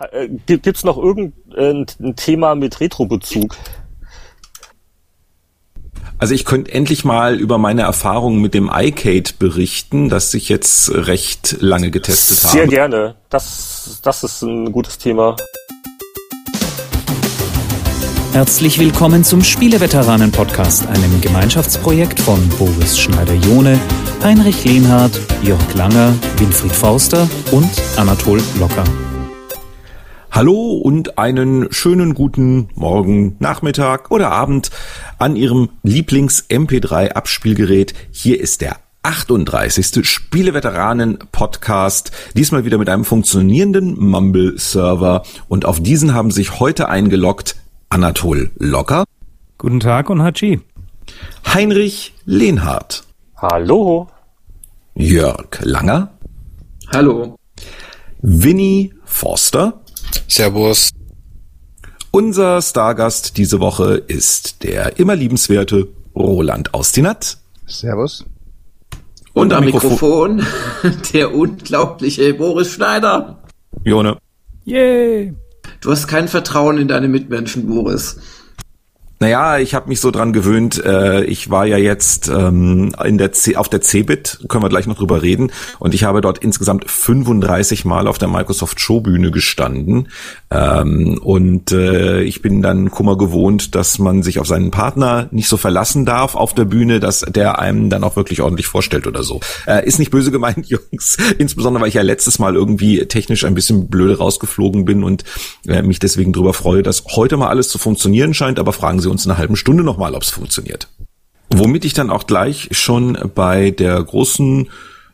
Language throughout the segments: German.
Äh, Gibt es noch irgendein Thema mit Retro-Bezug? Also ich könnte endlich mal über meine Erfahrungen mit dem iCade berichten, das ich jetzt recht lange getestet Sehr habe. Sehr gerne. Das, das ist ein gutes Thema. Herzlich willkommen zum Spieleveteranen-Podcast, einem Gemeinschaftsprojekt von Boris Schneider-Jone, Heinrich Lehnhardt, Jörg Langer, Winfried Forster und Anatol Locker. Hallo und einen schönen guten Morgen, Nachmittag oder Abend an Ihrem Lieblings-MP3-Abspielgerät. Hier ist der 38. Spieleveteranen-Podcast, diesmal wieder mit einem funktionierenden Mumble-Server und auf diesen haben sich heute eingeloggt Anatol Locker. Guten Tag und Hachi. Heinrich Lehnhardt. Hallo. Jörg Langer. Hallo. Winnie Forster. Servus. Unser Stargast diese Woche ist der immer liebenswerte Roland Austinat. Servus. Und, Und am Mikrofon, Mikrofon der unglaubliche Boris Schneider. Jone. Yay. Du hast kein Vertrauen in deine Mitmenschen, Boris. Naja, ich habe mich so dran gewöhnt. Äh, ich war ja jetzt ähm, in der C auf der CeBIT, können wir gleich noch drüber reden. Und ich habe dort insgesamt 35 Mal auf der Microsoft Showbühne gestanden. Ähm, und äh, ich bin dann Kummer gewohnt, dass man sich auf seinen Partner nicht so verlassen darf auf der Bühne, dass der einem dann auch wirklich ordentlich vorstellt oder so. Äh, ist nicht böse gemeint, Jungs. Insbesondere, weil ich ja letztes Mal irgendwie technisch ein bisschen blöde rausgeflogen bin und äh, mich deswegen drüber freue, dass heute mal alles zu funktionieren scheint. Aber fragen Sie uns in einer halben Stunde nochmal, ob es funktioniert. Womit ich dann auch gleich schon bei der großen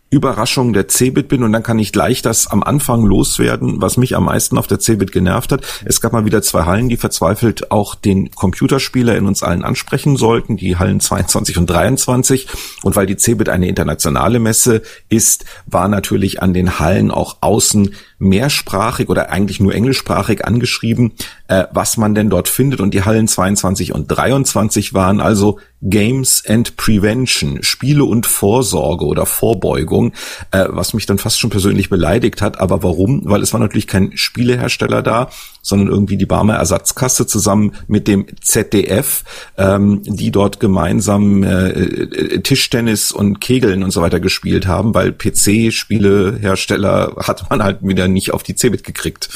Überraschung der Cebit bin und dann kann ich gleich das am Anfang loswerden, was mich am meisten auf der Cebit genervt hat. Es gab mal wieder zwei Hallen, die verzweifelt auch den Computerspieler in uns allen ansprechen sollten, die Hallen 22 und 23. Und weil die Cebit eine internationale Messe ist, war natürlich an den Hallen auch außen mehrsprachig oder eigentlich nur englischsprachig angeschrieben, äh, was man denn dort findet. Und die Hallen 22 und 23 waren also Games and Prevention, Spiele und Vorsorge oder Vorbeugung, äh, was mich dann fast schon persönlich beleidigt hat. Aber warum? Weil es war natürlich kein Spielehersteller da, sondern irgendwie die Barmer Ersatzkasse zusammen mit dem ZDF, ähm, die dort gemeinsam äh, Tischtennis und Kegeln und so weiter gespielt haben, weil PC-Spielehersteller hat man halt wieder nicht auf die Cebit gekriegt.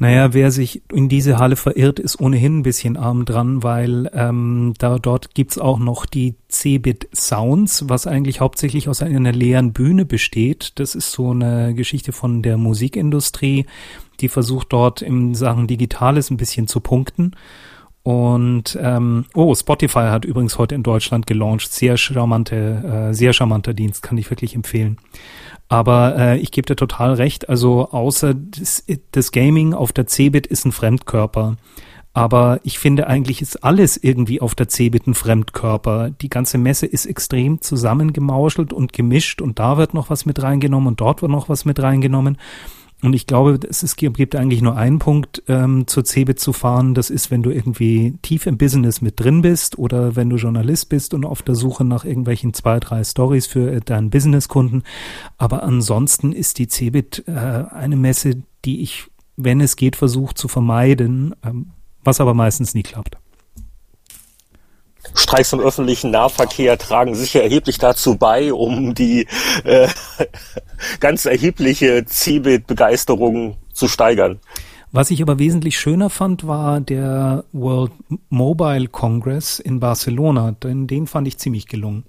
Naja, wer sich in diese Halle verirrt, ist ohnehin ein bisschen arm dran, weil ähm, da dort gibt's auch noch die Cebit Sounds, was eigentlich hauptsächlich aus einer leeren Bühne besteht. Das ist so eine Geschichte von der Musikindustrie, die versucht dort in Sachen Digitales ein bisschen zu punkten. Und ähm, oh, Spotify hat übrigens heute in Deutschland gelauncht. Sehr charmante, äh, sehr charmanter Dienst, kann ich wirklich empfehlen. Aber äh, ich gebe dir total recht. Also außer das, das Gaming auf der Cebit ist ein Fremdkörper. Aber ich finde eigentlich ist alles irgendwie auf der Cebit ein Fremdkörper. Die ganze Messe ist extrem zusammengemauschelt und gemischt und da wird noch was mit reingenommen und dort wird noch was mit reingenommen. Und ich glaube, es gibt eigentlich nur einen Punkt, ähm, zur Cebit zu fahren. Das ist, wenn du irgendwie tief im Business mit drin bist oder wenn du Journalist bist und auf der Suche nach irgendwelchen zwei, drei Stories für äh, deinen Businesskunden. Aber ansonsten ist die Cebit äh, eine Messe, die ich, wenn es geht, versuche zu vermeiden, ähm, was aber meistens nie klappt. Streiks im öffentlichen Nahverkehr tragen sicher erheblich dazu bei, um die äh, ganz erhebliche Cebit-Begeisterung zu steigern. Was ich aber wesentlich schöner fand, war der World Mobile Congress in Barcelona, denn den fand ich ziemlich gelungen.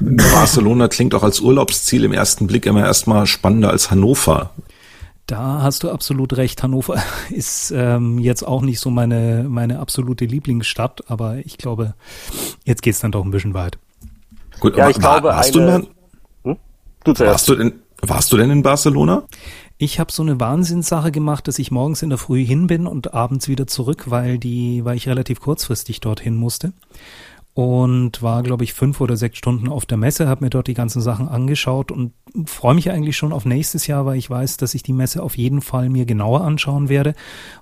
Barcelona klingt auch als Urlaubsziel im ersten Blick immer erstmal spannender als Hannover. Da hast du absolut recht. Hannover ist ähm, jetzt auch nicht so meine, meine absolute Lieblingsstadt, aber ich glaube, jetzt geht's dann doch ein bisschen weit. Gut, ja, aber ich war, glaube, warst, eine, du mal, hm? du warst, du denn, warst du denn in Barcelona? Ich habe so eine Wahnsinnssache gemacht, dass ich morgens in der Früh hin bin und abends wieder zurück, weil die, weil ich relativ kurzfristig dorthin musste und war, glaube ich, fünf oder sechs Stunden auf der Messe, habe mir dort die ganzen Sachen angeschaut und freue mich eigentlich schon auf nächstes Jahr, weil ich weiß, dass ich die Messe auf jeden Fall mir genauer anschauen werde.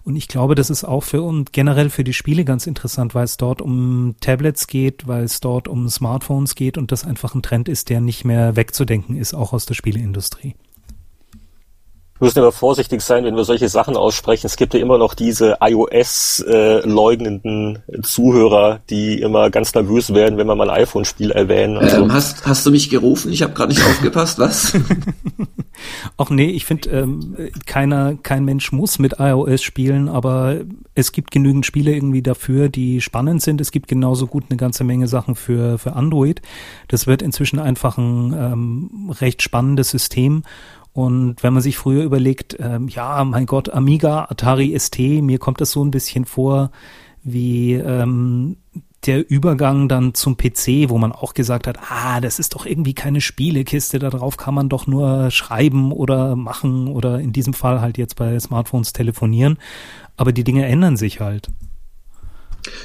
Und ich glaube, das ist auch für und generell für die Spiele ganz interessant, weil es dort um Tablets geht, weil es dort um Smartphones geht und das einfach ein Trend ist, der nicht mehr wegzudenken ist, auch aus der Spieleindustrie. Wir müssen aber vorsichtig sein, wenn wir solche Sachen aussprechen. Es gibt ja immer noch diese iOS-leugnenden äh, Zuhörer, die immer ganz nervös werden, wenn wir mal ein iPhone-Spiel erwähnen. Also. Ähm, hast, hast du mich gerufen? Ich habe gerade nicht aufgepasst, was? Ach nee, ich finde, ähm, keiner, kein Mensch muss mit iOS spielen, aber es gibt genügend Spiele irgendwie dafür, die spannend sind. Es gibt genauso gut eine ganze Menge Sachen für, für Android. Das wird inzwischen einfach ein ähm, recht spannendes System. Und wenn man sich früher überlegt, ähm, ja, mein Gott, Amiga, Atari ST, mir kommt das so ein bisschen vor wie ähm, der Übergang dann zum PC, wo man auch gesagt hat, ah, das ist doch irgendwie keine Spielekiste, darauf kann man doch nur schreiben oder machen oder in diesem Fall halt jetzt bei Smartphones telefonieren. Aber die Dinge ändern sich halt.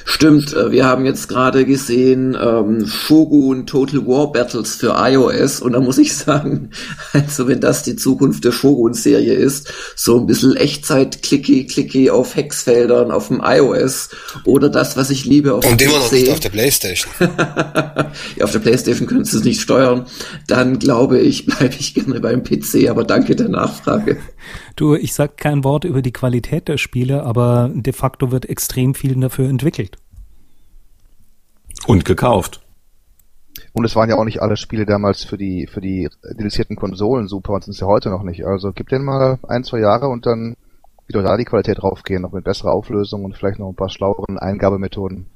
Stimmt, äh, wir haben jetzt gerade gesehen ähm, Shogun Total War Battles für iOS und da muss ich sagen, also wenn das die Zukunft der Shogun-Serie ist, so ein bisschen Echtzeit-Clicky-Clicky auf Hexfeldern auf dem iOS oder das, was ich liebe auf und dem noch nicht auf der Playstation. ja, auf der Playstation können sie es nicht steuern. Dann glaube ich, bleibe ich gerne beim PC, aber danke der Nachfrage. Du, ich sag kein Wort über die Qualität der Spiele, aber de facto wird extrem viel dafür entwickelt. Und gekauft. Und es waren ja auch nicht alle Spiele damals für die für die dedizierten Konsolen super und sind es ja heute noch nicht. Also gib denen mal ein, zwei Jahre und dann wieder da die Qualität draufgehen, noch mit besserer Auflösung und vielleicht noch ein paar schlaueren Eingabemethoden.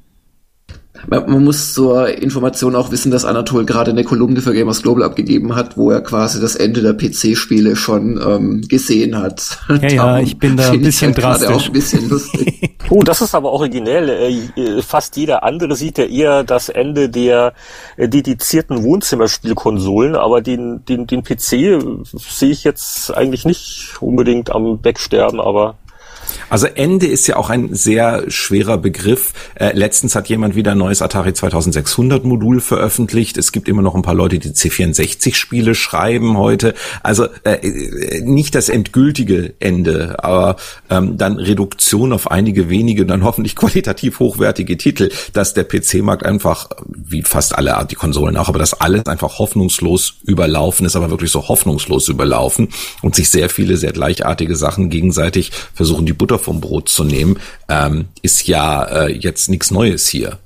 Man muss zur Information auch wissen, dass Anatol gerade eine Kolumne für Gamers Global abgegeben hat, wo er quasi das Ende der PC-Spiele schon ähm, gesehen hat. Ja, ja, ich bin da ein bisschen halt drastisch. Auch ein bisschen lustig. oh, das ist aber originell. Äh, fast jeder andere sieht ja eher das Ende der äh, dedizierten Wohnzimmerspielkonsolen, aber den, den, den PC sehe ich jetzt eigentlich nicht unbedingt am Wegsterben, aber also Ende ist ja auch ein sehr schwerer Begriff. Äh, letztens hat jemand wieder ein neues Atari 2600 Modul veröffentlicht. Es gibt immer noch ein paar Leute, die C64 Spiele schreiben heute. Also äh, nicht das endgültige Ende, aber ähm, dann Reduktion auf einige wenige, dann hoffentlich qualitativ hochwertige Titel, dass der PC-Markt einfach, wie fast alle die Konsolen auch, aber dass alles einfach hoffnungslos überlaufen ist, aber wirklich so hoffnungslos überlaufen und sich sehr viele sehr gleichartige Sachen gegenseitig versuchen, die Butter vom Brot zu nehmen, ähm, ist ja äh, jetzt nichts Neues hier.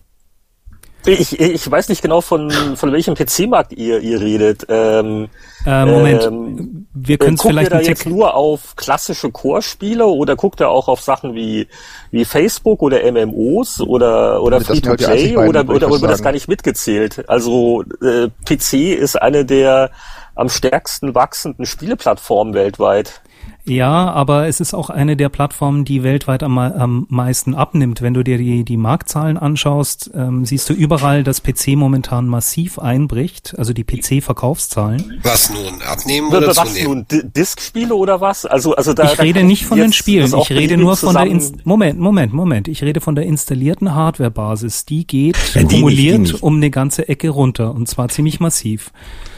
Ich, ich weiß nicht genau, von, von welchem PC-Markt ihr, ihr redet. Ähm, äh, Moment, ähm, wir können vielleicht ihr da jetzt nur auf klassische Core-Spiele oder guckt ihr auch auf Sachen wie, wie Facebook oder MMOs oder, oder Free-to-Play oder, oder, oder wird das gar nicht mitgezählt? Also äh, PC ist eine der am stärksten wachsenden Spieleplattformen weltweit. Ja, aber es ist auch eine der Plattformen, die weltweit am, am meisten abnimmt. Wenn du dir die, die Marktzahlen anschaust, ähm, siehst du überall, dass PC momentan massiv einbricht, also die PC-Verkaufszahlen. Was nun? Abnehmen oder was zunehmen? nun? Diskspiele oder was? Also, also da, ich da rede nicht von den Spielen, ich rede nur von der Inst Moment, Moment, Moment. Ich rede von der installierten Hardwarebasis. Die geht ja, die kumuliert nicht, die nicht. um eine ganze Ecke runter und zwar ziemlich massiv.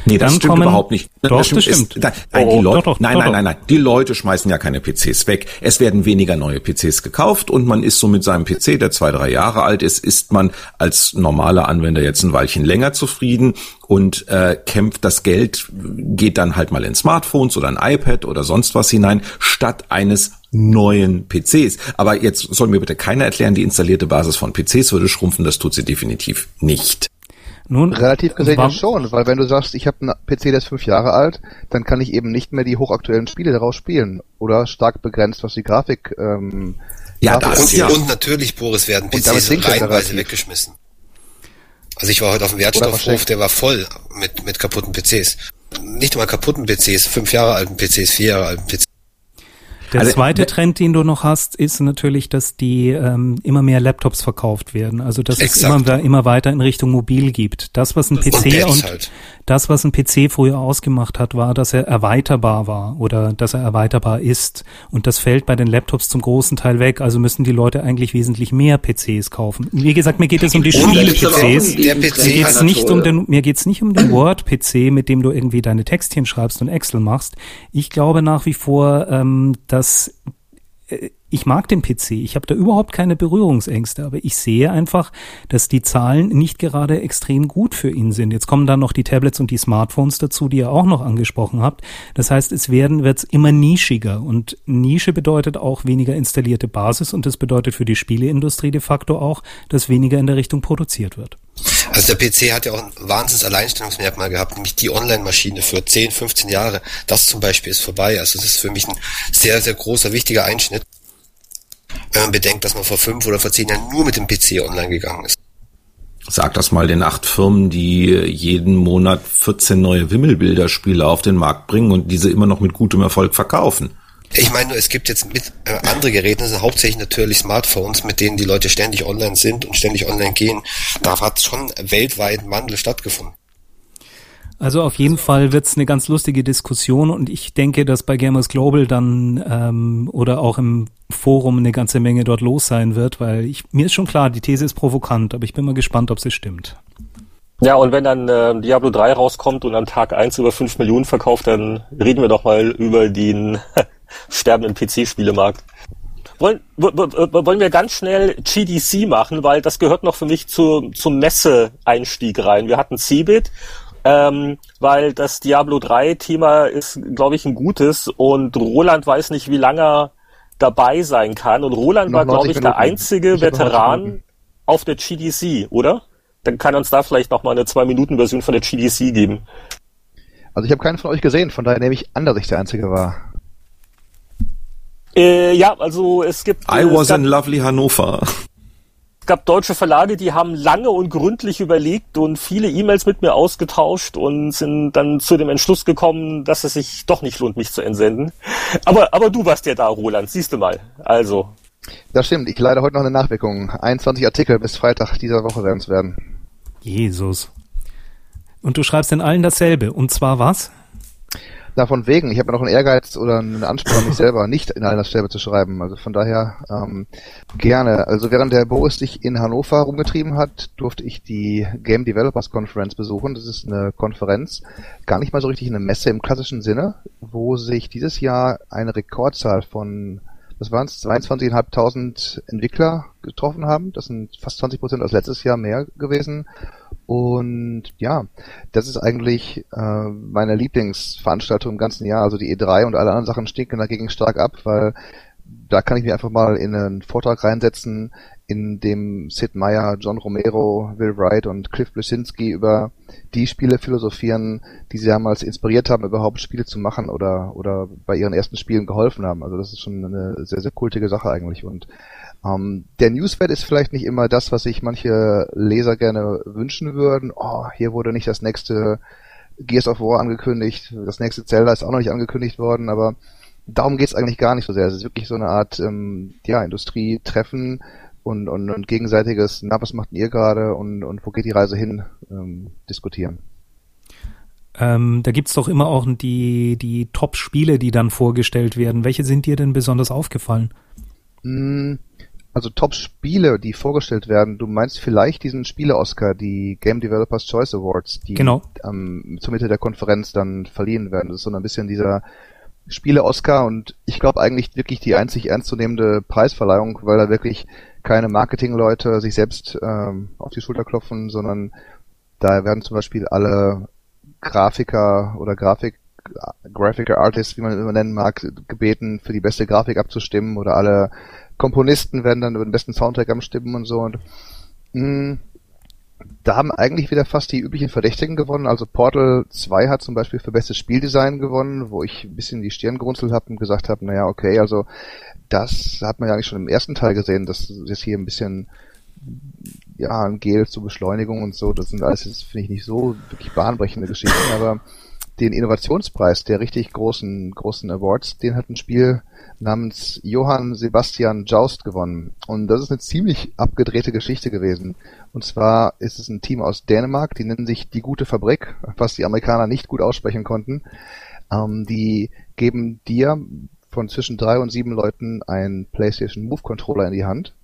Nee, das Dann stimmt kommen, überhaupt nicht. Doch, das stimmt. Das stimmt. Ist, da, nein, oh, die Leute, doch, doch, nein, nein, nein, nein. Die Leute schmeißen ja keine PCs weg. Es werden weniger neue PCs gekauft und man ist so mit seinem PC, der zwei, drei Jahre alt ist, ist man als normaler Anwender jetzt ein Weilchen länger zufrieden und äh, kämpft das Geld, geht dann halt mal in Smartphones oder ein iPad oder sonst was hinein, statt eines neuen PCs. Aber jetzt soll mir bitte keiner erklären, die installierte Basis von PCs würde schrumpfen, das tut sie definitiv nicht. Nun, Relativ gesehen ja schon, weil wenn du sagst, ich habe einen PC, der ist fünf Jahre alt, dann kann ich eben nicht mehr die hochaktuellen Spiele daraus spielen. Oder stark begrenzt, was die Grafik ähm, ja, das und, ja. und natürlich, Boris, werden PCs reihenweise weggeschmissen. Also ich war heute auf dem Wertstoffhof, der war voll mit, mit kaputten PCs. Nicht mal kaputten PCs, fünf Jahre alten PCs, vier Jahre alten PCs. Der also, zweite Trend, den du noch hast, ist natürlich, dass die ähm, immer mehr Laptops verkauft werden. Also dass exakt. es immer, immer weiter in Richtung mobil gibt. Das, was ein PC und, und halt. das, was ein PC früher ausgemacht hat, war, dass er erweiterbar war oder dass er erweiterbar ist. Und das fällt bei den Laptops zum großen Teil weg. Also müssen die Leute eigentlich wesentlich mehr PCs kaufen. Wie gesagt, mir geht es um die Spiele-PCs. Mir geht's nicht um den, mir geht's nicht um den Word-PC, mit dem du irgendwie deine Textchen schreibst und Excel machst. Ich glaube nach wie vor, ähm, dass äh, ich mag den PC, ich habe da überhaupt keine Berührungsängste, aber ich sehe einfach, dass die Zahlen nicht gerade extrem gut für ihn sind. Jetzt kommen dann noch die Tablets und die Smartphones dazu, die ihr auch noch angesprochen habt. Das heißt, es werden wird's immer nischiger und Nische bedeutet auch weniger installierte Basis und das bedeutet für die Spieleindustrie de facto auch, dass weniger in der Richtung produziert wird. Also der PC hat ja auch ein wahnsinns Alleinstellungsmerkmal gehabt, nämlich die Online-Maschine für 10, 15 Jahre. Das zum Beispiel ist vorbei. Also das ist für mich ein sehr, sehr großer, wichtiger Einschnitt, wenn man bedenkt, dass man vor fünf oder vor zehn Jahren nur mit dem PC online gegangen ist. Sag das mal den acht Firmen, die jeden Monat 14 neue Wimmelbilderspiele auf den Markt bringen und diese immer noch mit gutem Erfolg verkaufen. Ich meine, es gibt jetzt mit äh, andere Geräte, das sind hauptsächlich natürlich Smartphones, mit denen die Leute ständig online sind und ständig online gehen. Da hat schon weltweit ein Wandel stattgefunden. Also auf jeden Fall wird's eine ganz lustige Diskussion und ich denke, dass bei Gamers Global dann ähm, oder auch im Forum eine ganze Menge dort los sein wird, weil ich, mir ist schon klar, die These ist provokant, aber ich bin mal gespannt, ob sie stimmt. Ja, und wenn dann äh, Diablo 3 rauskommt und an Tag 1 über 5 Millionen verkauft, dann reden wir doch mal über den sterbenden PC-Spielemarkt. Wollen, wollen wir ganz schnell GDC machen, weil das gehört noch für mich zu, zum Messe-Einstieg rein. Wir hatten Cebit, ähm, weil das Diablo 3-Thema ist, glaube ich, ein gutes und Roland weiß nicht, wie lange er dabei sein kann. Und Roland noch war, glaube ich, Minuten. der einzige Veteran auf der GDC, oder? Dann kann er uns da vielleicht noch mal eine zwei-Minuten-Version von der GDC geben. Also ich habe keinen von euch gesehen, von daher nehme ich an, dass ich der Einzige war. Äh, ja, also es gibt. I äh, was gab, in lovely Hannover. Es gab deutsche Verlage, die haben lange und gründlich überlegt und viele E-Mails mit mir ausgetauscht und sind dann zu dem Entschluss gekommen, dass es sich doch nicht lohnt, mich zu entsenden. Aber, aber du warst ja da, Roland, siehst du mal. Also. Das stimmt, ich leide heute noch eine Nachwirkung. 21 Artikel bis Freitag dieser Woche werden es werden. Jesus. Und du schreibst in allen dasselbe. Und zwar was? Davon wegen, ich habe noch einen Ehrgeiz oder einen Anspruch, mich selber nicht in einer Stelle zu schreiben. Also von daher ähm, gerne. Also während der Boris sich in Hannover rumgetrieben hat, durfte ich die Game Developers Conference besuchen. Das ist eine Konferenz, gar nicht mal so richtig eine Messe im klassischen Sinne, wo sich dieses Jahr eine Rekordzahl von das waren es, 22.500 Entwickler getroffen haben. Das sind fast 20 Prozent als letztes Jahr mehr gewesen. Und ja, das ist eigentlich äh, meine Lieblingsveranstaltung im ganzen Jahr. Also die E3 und alle anderen Sachen stinken dagegen stark ab, weil da kann ich mich einfach mal in einen Vortrag reinsetzen, in dem Sid Meier, John Romero, Will Wright und Cliff Blesinski über die Spiele philosophieren, die sie damals inspiriert haben, überhaupt Spiele zu machen oder, oder bei ihren ersten Spielen geholfen haben. Also das ist schon eine sehr, sehr kultige Sache eigentlich. Und ähm, der Newsfeed ist vielleicht nicht immer das, was sich manche Leser gerne wünschen würden. Oh, hier wurde nicht das nächste Gears of War angekündigt, das nächste Zelda ist auch noch nicht angekündigt worden, aber darum geht's eigentlich gar nicht so sehr. Es ist wirklich so eine Art ähm, ja, Industrietreffen und, und, und gegenseitiges, na, was macht ihr gerade und, und wo geht die Reise hin, ähm, diskutieren. Ähm, da gibt's doch immer auch die, die Top-Spiele, die dann vorgestellt werden. Welche sind dir denn besonders aufgefallen? Hm, also Top-Spiele, die vorgestellt werden, du meinst vielleicht diesen Spiele-Oscar, die Game Developers Choice Awards, die genau. ähm, zur Mitte der Konferenz dann verliehen werden. Das ist so ein bisschen dieser Spiele-Oscar und ich glaube eigentlich wirklich die einzig ernstzunehmende Preisverleihung, weil da wirklich keine Marketingleute sich selbst ähm, auf die Schulter klopfen, sondern da werden zum Beispiel alle Grafiker oder Grafik Graphic Artists, wie man immer nennen mag, gebeten, für die beste Grafik abzustimmen oder alle Komponisten werden dann über den besten Soundtrack am Stimmen und so. Und mh, mm, da haben eigentlich wieder fast die üblichen Verdächtigen gewonnen. Also Portal 2 hat zum Beispiel für bestes Spieldesign gewonnen, wo ich ein bisschen die Stirn gerunzelt habe und gesagt habe, naja, okay, also das hat man ja eigentlich schon im ersten Teil gesehen, dass jetzt hier ein bisschen ja, ein Gel zur Beschleunigung und so, das sind alles jetzt, finde ich, nicht so wirklich bahnbrechende Geschichten, aber den Innovationspreis der richtig großen, großen Awards, den hat ein Spiel namens Johann Sebastian Joust gewonnen. Und das ist eine ziemlich abgedrehte Geschichte gewesen. Und zwar ist es ein Team aus Dänemark, die nennen sich Die Gute Fabrik, was die Amerikaner nicht gut aussprechen konnten. Ähm, die geben dir von zwischen drei und sieben Leuten einen PlayStation Move Controller in die Hand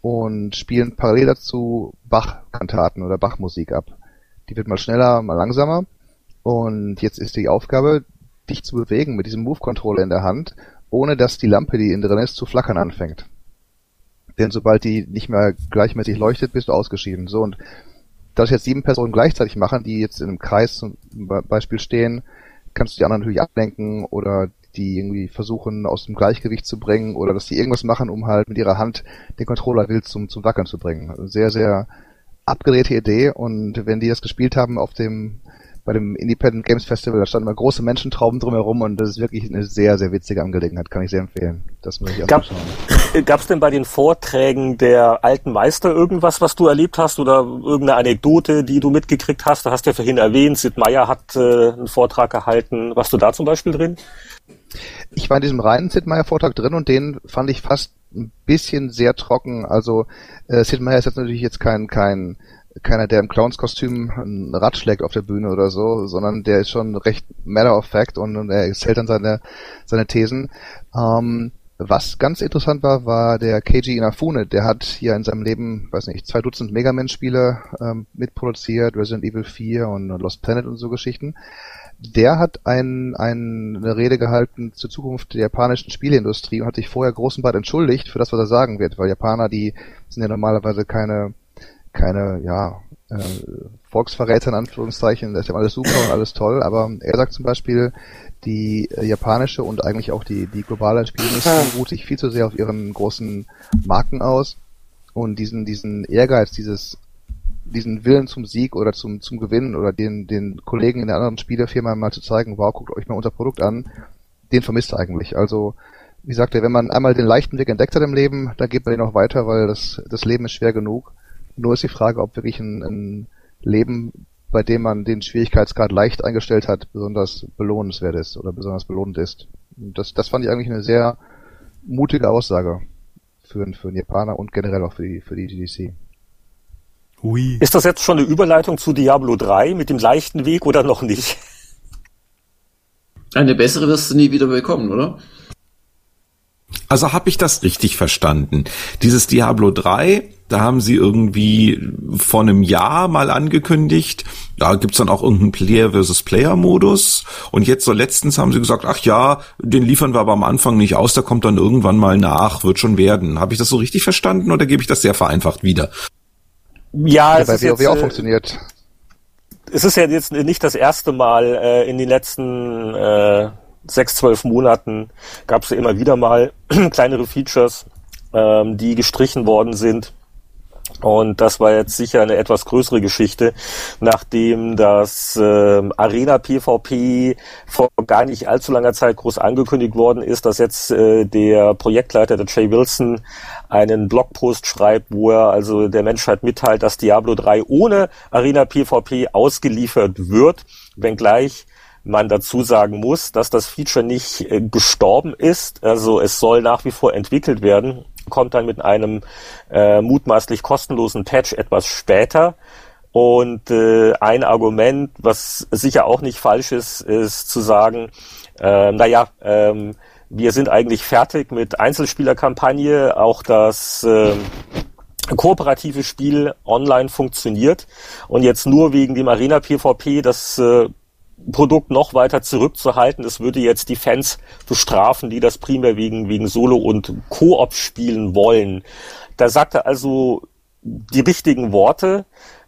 und spielen parallel dazu Bach-Kantaten oder Bach-Musik ab. Die wird mal schneller, mal langsamer. Und jetzt ist die Aufgabe, dich zu bewegen mit diesem Move-Controller in der Hand ohne dass die Lampe, die innen drin ist, zu flackern anfängt. Denn sobald die nicht mehr gleichmäßig leuchtet, bist du ausgeschieden. So und dass jetzt sieben Personen gleichzeitig machen, die jetzt in einem Kreis zum Beispiel stehen, kannst du die anderen natürlich ablenken oder die irgendwie versuchen aus dem Gleichgewicht zu bringen oder dass die irgendwas machen, um halt mit ihrer Hand den Controller wild zum, zum Wackeln zu bringen. Sehr, sehr abgedrehte Idee und wenn die das gespielt haben auf dem bei dem Independent Games Festival, da standen mal große Menschentrauben drumherum und das ist wirklich eine sehr, sehr witzige Angelegenheit, kann ich sehr empfehlen. Das muss ich Gab, Gab's denn bei den Vorträgen der alten Meister irgendwas, was du erlebt hast oder irgendeine Anekdote, die du mitgekriegt hast? Du hast ja vorhin erwähnt, Sid Meier hat äh, einen Vortrag gehalten. Warst du da zum Beispiel drin? Ich war in diesem reinen Sid Meier Vortrag drin und den fand ich fast ein bisschen sehr trocken. Also äh, Sid Meier ist jetzt natürlich jetzt kein kein keiner, der im Clownskostüm ein Rad schlägt auf der Bühne oder so, sondern der ist schon recht matter of fact und, er erzählt dann seine, seine Thesen. Ähm, was ganz interessant war, war der Keiji Inafune. Der hat hier in seinem Leben, weiß nicht, zwei Dutzend Mega Man-Spiele ähm, mitproduziert, Resident Evil 4 und Lost Planet und so Geschichten. Der hat ein, ein, eine Rede gehalten zur Zukunft der japanischen Spieleindustrie und hat sich vorher groß und breit entschuldigt für das, was er sagen wird, weil Japaner, die sind ja normalerweise keine keine, ja, äh, Volksverräter in Anführungszeichen, das ist ja alles super und alles toll, aber er sagt zum Beispiel, die äh, japanische und eigentlich auch die, die globale Spielindustrie ruht sich viel zu sehr auf ihren großen Marken aus und diesen, diesen Ehrgeiz, dieses, diesen Willen zum Sieg oder zum, zum Gewinnen oder den, den Kollegen in der anderen Spielefirma mal zu zeigen, wow, guckt euch mal unser Produkt an, den vermisst er eigentlich. Also, wie sagt er, wenn man einmal den leichten Weg entdeckt hat im Leben, dann geht man den auch weiter, weil das, das Leben ist schwer genug. Nur ist die Frage, ob wirklich ein, ein Leben, bei dem man den Schwierigkeitsgrad leicht eingestellt hat, besonders belohnenswert ist oder besonders belohnend ist. Das, das fand ich eigentlich eine sehr mutige Aussage für, für einen Japaner und generell auch für die, für die GDC. Hui. Ist das jetzt schon eine Überleitung zu Diablo 3 mit dem leichten Weg oder noch nicht? Eine bessere wirst du nie wieder bekommen, oder? Also habe ich das richtig verstanden? Dieses Diablo 3 da haben sie irgendwie vor einem Jahr mal angekündigt, da gibt's dann auch irgendeinen Player versus Player Modus. Und jetzt so letztens haben sie gesagt, ach ja, den liefern wir aber am Anfang nicht aus, der kommt dann irgendwann mal nach, wird schon werden. Habe ich das so richtig verstanden oder gebe ich das sehr vereinfacht wieder? Ja, es ja, bei WoW jetzt, auch äh, funktioniert. Es ist ja jetzt nicht das erste Mal äh, in den letzten äh, sechs, zwölf Monaten gab es ja immer wieder mal kleinere Features, ähm, die gestrichen worden sind. Und das war jetzt sicher eine etwas größere Geschichte, nachdem das äh, Arena PvP vor gar nicht allzu langer Zeit groß angekündigt worden ist, dass jetzt äh, der Projektleiter, der Jay Wilson, einen Blogpost schreibt, wo er also der Menschheit mitteilt, dass Diablo 3 ohne Arena PvP ausgeliefert wird, wenngleich man dazu sagen muss, dass das Feature nicht äh, gestorben ist. Also es soll nach wie vor entwickelt werden kommt dann mit einem äh, mutmaßlich kostenlosen Patch etwas später. Und äh, ein Argument, was sicher auch nicht falsch ist, ist zu sagen, äh, naja, ähm, wir sind eigentlich fertig mit Einzelspielerkampagne, auch das äh, kooperative Spiel online funktioniert und jetzt nur wegen dem Arena PvP das äh, Produkt noch weiter zurückzuhalten. Es würde jetzt die Fans bestrafen, die das primär wegen, wegen Solo- und Koop spielen wollen. Da sagt er also die richtigen Worte.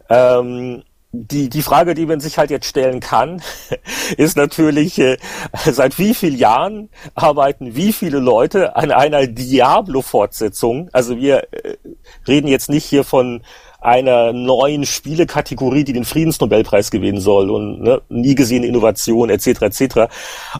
Ähm, die, die Frage, die man sich halt jetzt stellen kann, ist natürlich, äh, seit wie vielen Jahren arbeiten wie viele Leute an einer Diablo-Fortsetzung? Also wir äh, reden jetzt nicht hier von einer neuen Spielekategorie, die den Friedensnobelpreis gewinnen soll und ne, nie gesehene Innovation etc. etc.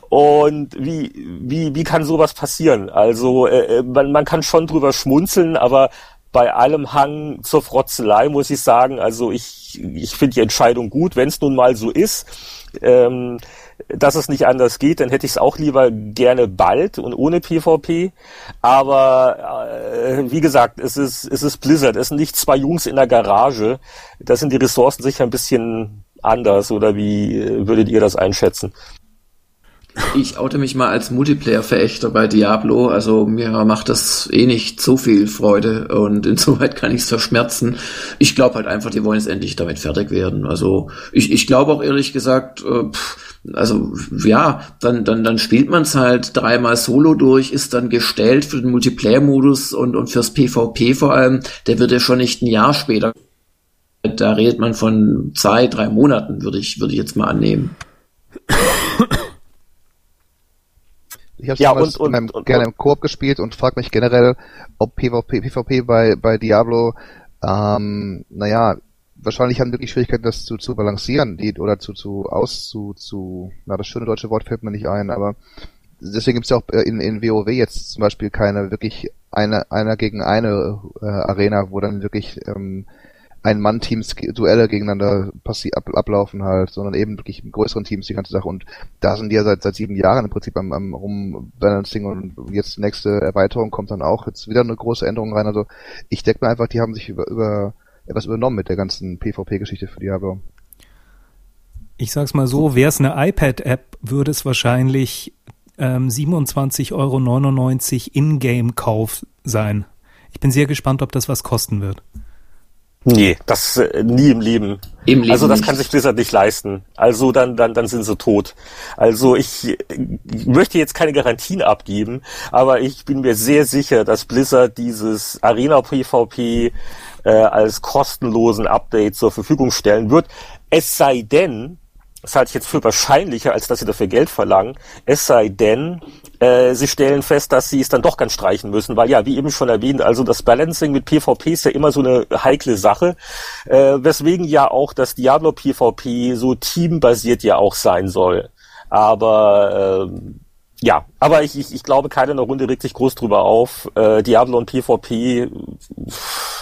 Und wie wie wie kann sowas passieren? Also äh, äh, man, man kann schon drüber schmunzeln, aber bei allem Hang zur Frotzelei muss ich sagen, also ich ich finde die Entscheidung gut, wenn es nun mal so ist. Ähm, dass es nicht anders geht, dann hätte ich es auch lieber gerne bald und ohne PvP. Aber äh, wie gesagt, es ist, es ist Blizzard, es sind nicht zwei Jungs in der Garage. Da sind die Ressourcen sicher ein bisschen anders oder wie äh, würdet ihr das einschätzen? Ich oute mich mal als Multiplayer-Verächter bei Diablo. Also mir macht das eh nicht so viel Freude und insoweit kann ich es verschmerzen. Ich glaube halt einfach, die wollen jetzt endlich damit fertig werden. Also ich, ich glaube auch ehrlich gesagt, äh, pff, also ja, dann, dann, dann spielt man es halt dreimal solo durch, ist dann gestellt für den Multiplayer-Modus und, und fürs PvP vor allem. Der wird ja schon nicht ein Jahr später. Da redet man von zwei, drei Monaten, würde ich, würde ich jetzt mal annehmen. Ich habe ja, und, und, meinem, und, gerne im Koop gespielt und frage mich generell, ob PvP, PvP bei, bei Diablo, ähm, naja, wahrscheinlich haben wirklich Schwierigkeiten, das zu, zu balancieren, die, oder zu, zu, aus, zu, zu, na, das schöne deutsche Wort fällt mir nicht ein, aber deswegen gibt es ja auch äh, in, in WoW jetzt zum Beispiel keine wirklich eine, einer gegen eine äh, Arena, wo dann wirklich ähm, ein-Mann-Teams Duelle gegeneinander ab, ablaufen halt, sondern eben wirklich in größeren Teams die ganze Sache. Und da sind die ja seit, seit sieben Jahren im Prinzip am, am Rumbalancing und jetzt die nächste Erweiterung kommt dann auch jetzt wieder eine große Änderung rein. Also ich denke mir einfach, die haben sich über, über etwas übernommen mit der ganzen PvP-Geschichte für Diablo. Ich sag's mal so, wäre es eine iPad-App, würde es wahrscheinlich ähm, 27,99 Euro Ingame-Kauf sein. Ich bin sehr gespannt, ob das was kosten wird. Nee, das äh, nie im Leben. Im Leben also das nicht. kann sich Blizzard nicht leisten. Also dann, dann, dann sind sie tot. Also ich, ich möchte jetzt keine Garantien abgeben, aber ich bin mir sehr sicher, dass Blizzard dieses Arena PvP äh, als kostenlosen Update zur Verfügung stellen wird. Es sei denn, das halte ich jetzt für wahrscheinlicher, als dass sie dafür Geld verlangen. Es sei denn, äh, sie stellen fest, dass sie es dann doch ganz streichen müssen, weil ja, wie eben schon erwähnt, also das Balancing mit PvP ist ja immer so eine heikle Sache, äh, weswegen ja auch das Diablo PvP so teambasiert ja auch sein soll. Aber äh, ja, aber ich, ich, ich glaube, keiner in der Runde regt sich groß drüber auf. Äh, Diablo und PvP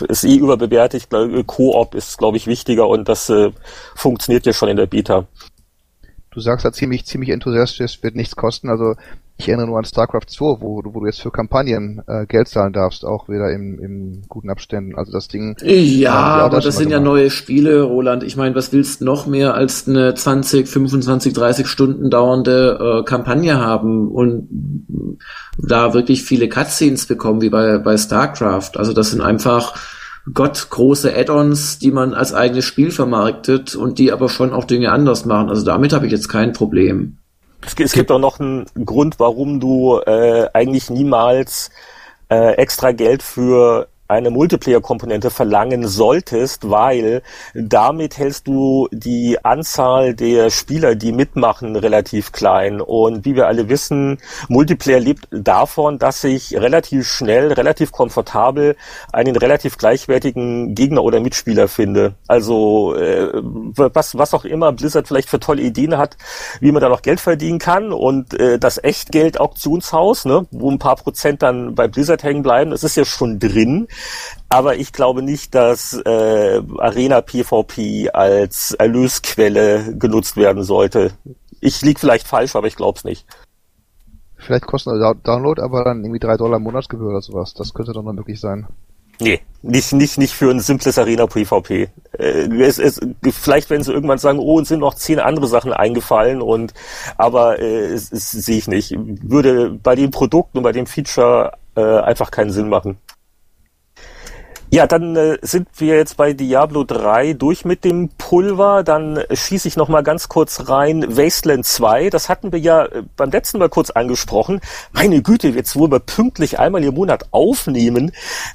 ist eh überbewertet. Ich glaube, Koop ist, glaube ich, wichtiger und das äh, funktioniert ja schon in der Beta. Du sagst ja ziemlich, ziemlich enthusiastisch, wird nichts kosten. Also ich erinnere nur an StarCraft 2, wo, wo du jetzt für Kampagnen äh, Geld zahlen darfst, auch wieder im, im guten Abständen. Also das Ding. Ja, aber das sind gemacht. ja neue Spiele, Roland. Ich meine, was willst du noch mehr als eine 20, 25, 30 Stunden dauernde äh, Kampagne haben und da wirklich viele Cutscenes bekommen, wie bei, bei StarCraft. Also das sind einfach Gott große Add-ons, die man als eigenes Spiel vermarktet und die aber schon auch Dinge anders machen. Also damit habe ich jetzt kein Problem. Es, es gibt auch noch einen Grund, warum du äh, eigentlich niemals äh, extra Geld für eine Multiplayer-Komponente verlangen solltest, weil damit hältst du die Anzahl der Spieler, die mitmachen, relativ klein. Und wie wir alle wissen, Multiplayer lebt davon, dass ich relativ schnell, relativ komfortabel einen relativ gleichwertigen Gegner oder Mitspieler finde. Also äh, was, was auch immer Blizzard vielleicht für tolle Ideen hat, wie man da noch Geld verdienen kann und äh, das Echtgeld-Auktionshaus, ne, wo ein paar Prozent dann bei Blizzard hängen bleiben, das ist ja schon drin. Aber ich glaube nicht, dass äh, Arena PvP als Erlösquelle genutzt werden sollte. Ich lieg vielleicht falsch, aber ich glaube es nicht. Vielleicht kostet der Download aber dann irgendwie drei Dollar Monatsgebühr oder sowas. Das könnte doch noch möglich sein. Nee, nicht, nicht, nicht für ein simples Arena PvP. Äh, es, es, vielleicht werden sie irgendwann sagen, oh, uns sind noch zehn andere Sachen eingefallen und, aber äh, es, es sehe ich nicht. Würde bei den Produkten und bei dem Feature äh, einfach keinen Sinn machen. Ja, dann äh, sind wir jetzt bei Diablo 3 durch mit dem Pulver. Dann schieße ich noch mal ganz kurz rein. Wasteland 2, das hatten wir ja äh, beim letzten Mal kurz angesprochen. Meine Güte, jetzt wo wir pünktlich einmal im Monat aufnehmen,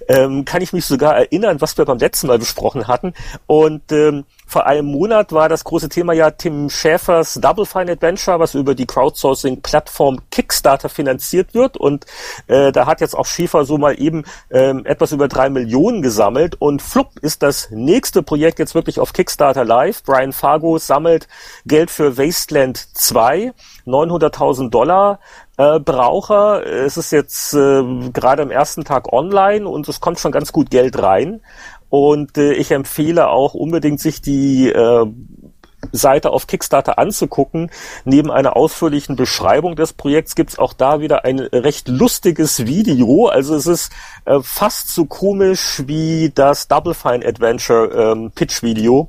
ähm, kann ich mich sogar erinnern, was wir beim letzten Mal besprochen hatten. Und ähm, vor einem Monat war das große Thema ja Tim Schäfers Double Fine Adventure, was über die Crowdsourcing-Plattform Kickstarter finanziert wird. Und äh, da hat jetzt auch Schäfer so mal eben ähm, etwas über drei Millionen gesammelt. Und flupp ist das nächste Projekt jetzt wirklich auf Kickstarter live. Brian Fargo sammelt Geld für Wasteland 2, 900.000 Dollar. Äh, Braucher. Es ist jetzt äh, gerade am ersten Tag online und es kommt schon ganz gut Geld rein. Und äh, ich empfehle auch unbedingt, sich die äh, Seite auf Kickstarter anzugucken. Neben einer ausführlichen Beschreibung des Projekts gibt's auch da wieder ein recht lustiges Video. Also es ist äh, fast so komisch wie das Double Fine Adventure ähm, Pitch Video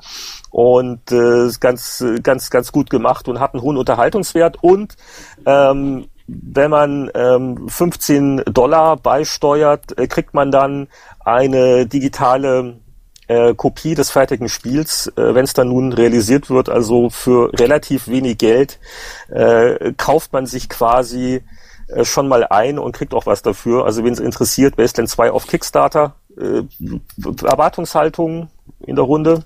und äh, ganz ganz ganz gut gemacht und hat einen hohen Unterhaltungswert und Ähm, wenn man ähm, 15 Dollar beisteuert, äh, kriegt man dann eine digitale äh, Kopie des fertigen Spiels, äh, wenn es dann nun realisiert wird. Also für relativ wenig Geld äh, kauft man sich quasi äh, schon mal ein und kriegt auch was dafür. Also wenn es interessiert, Wasteland 2 auf Kickstarter. Äh, Erwartungshaltung in der Runde.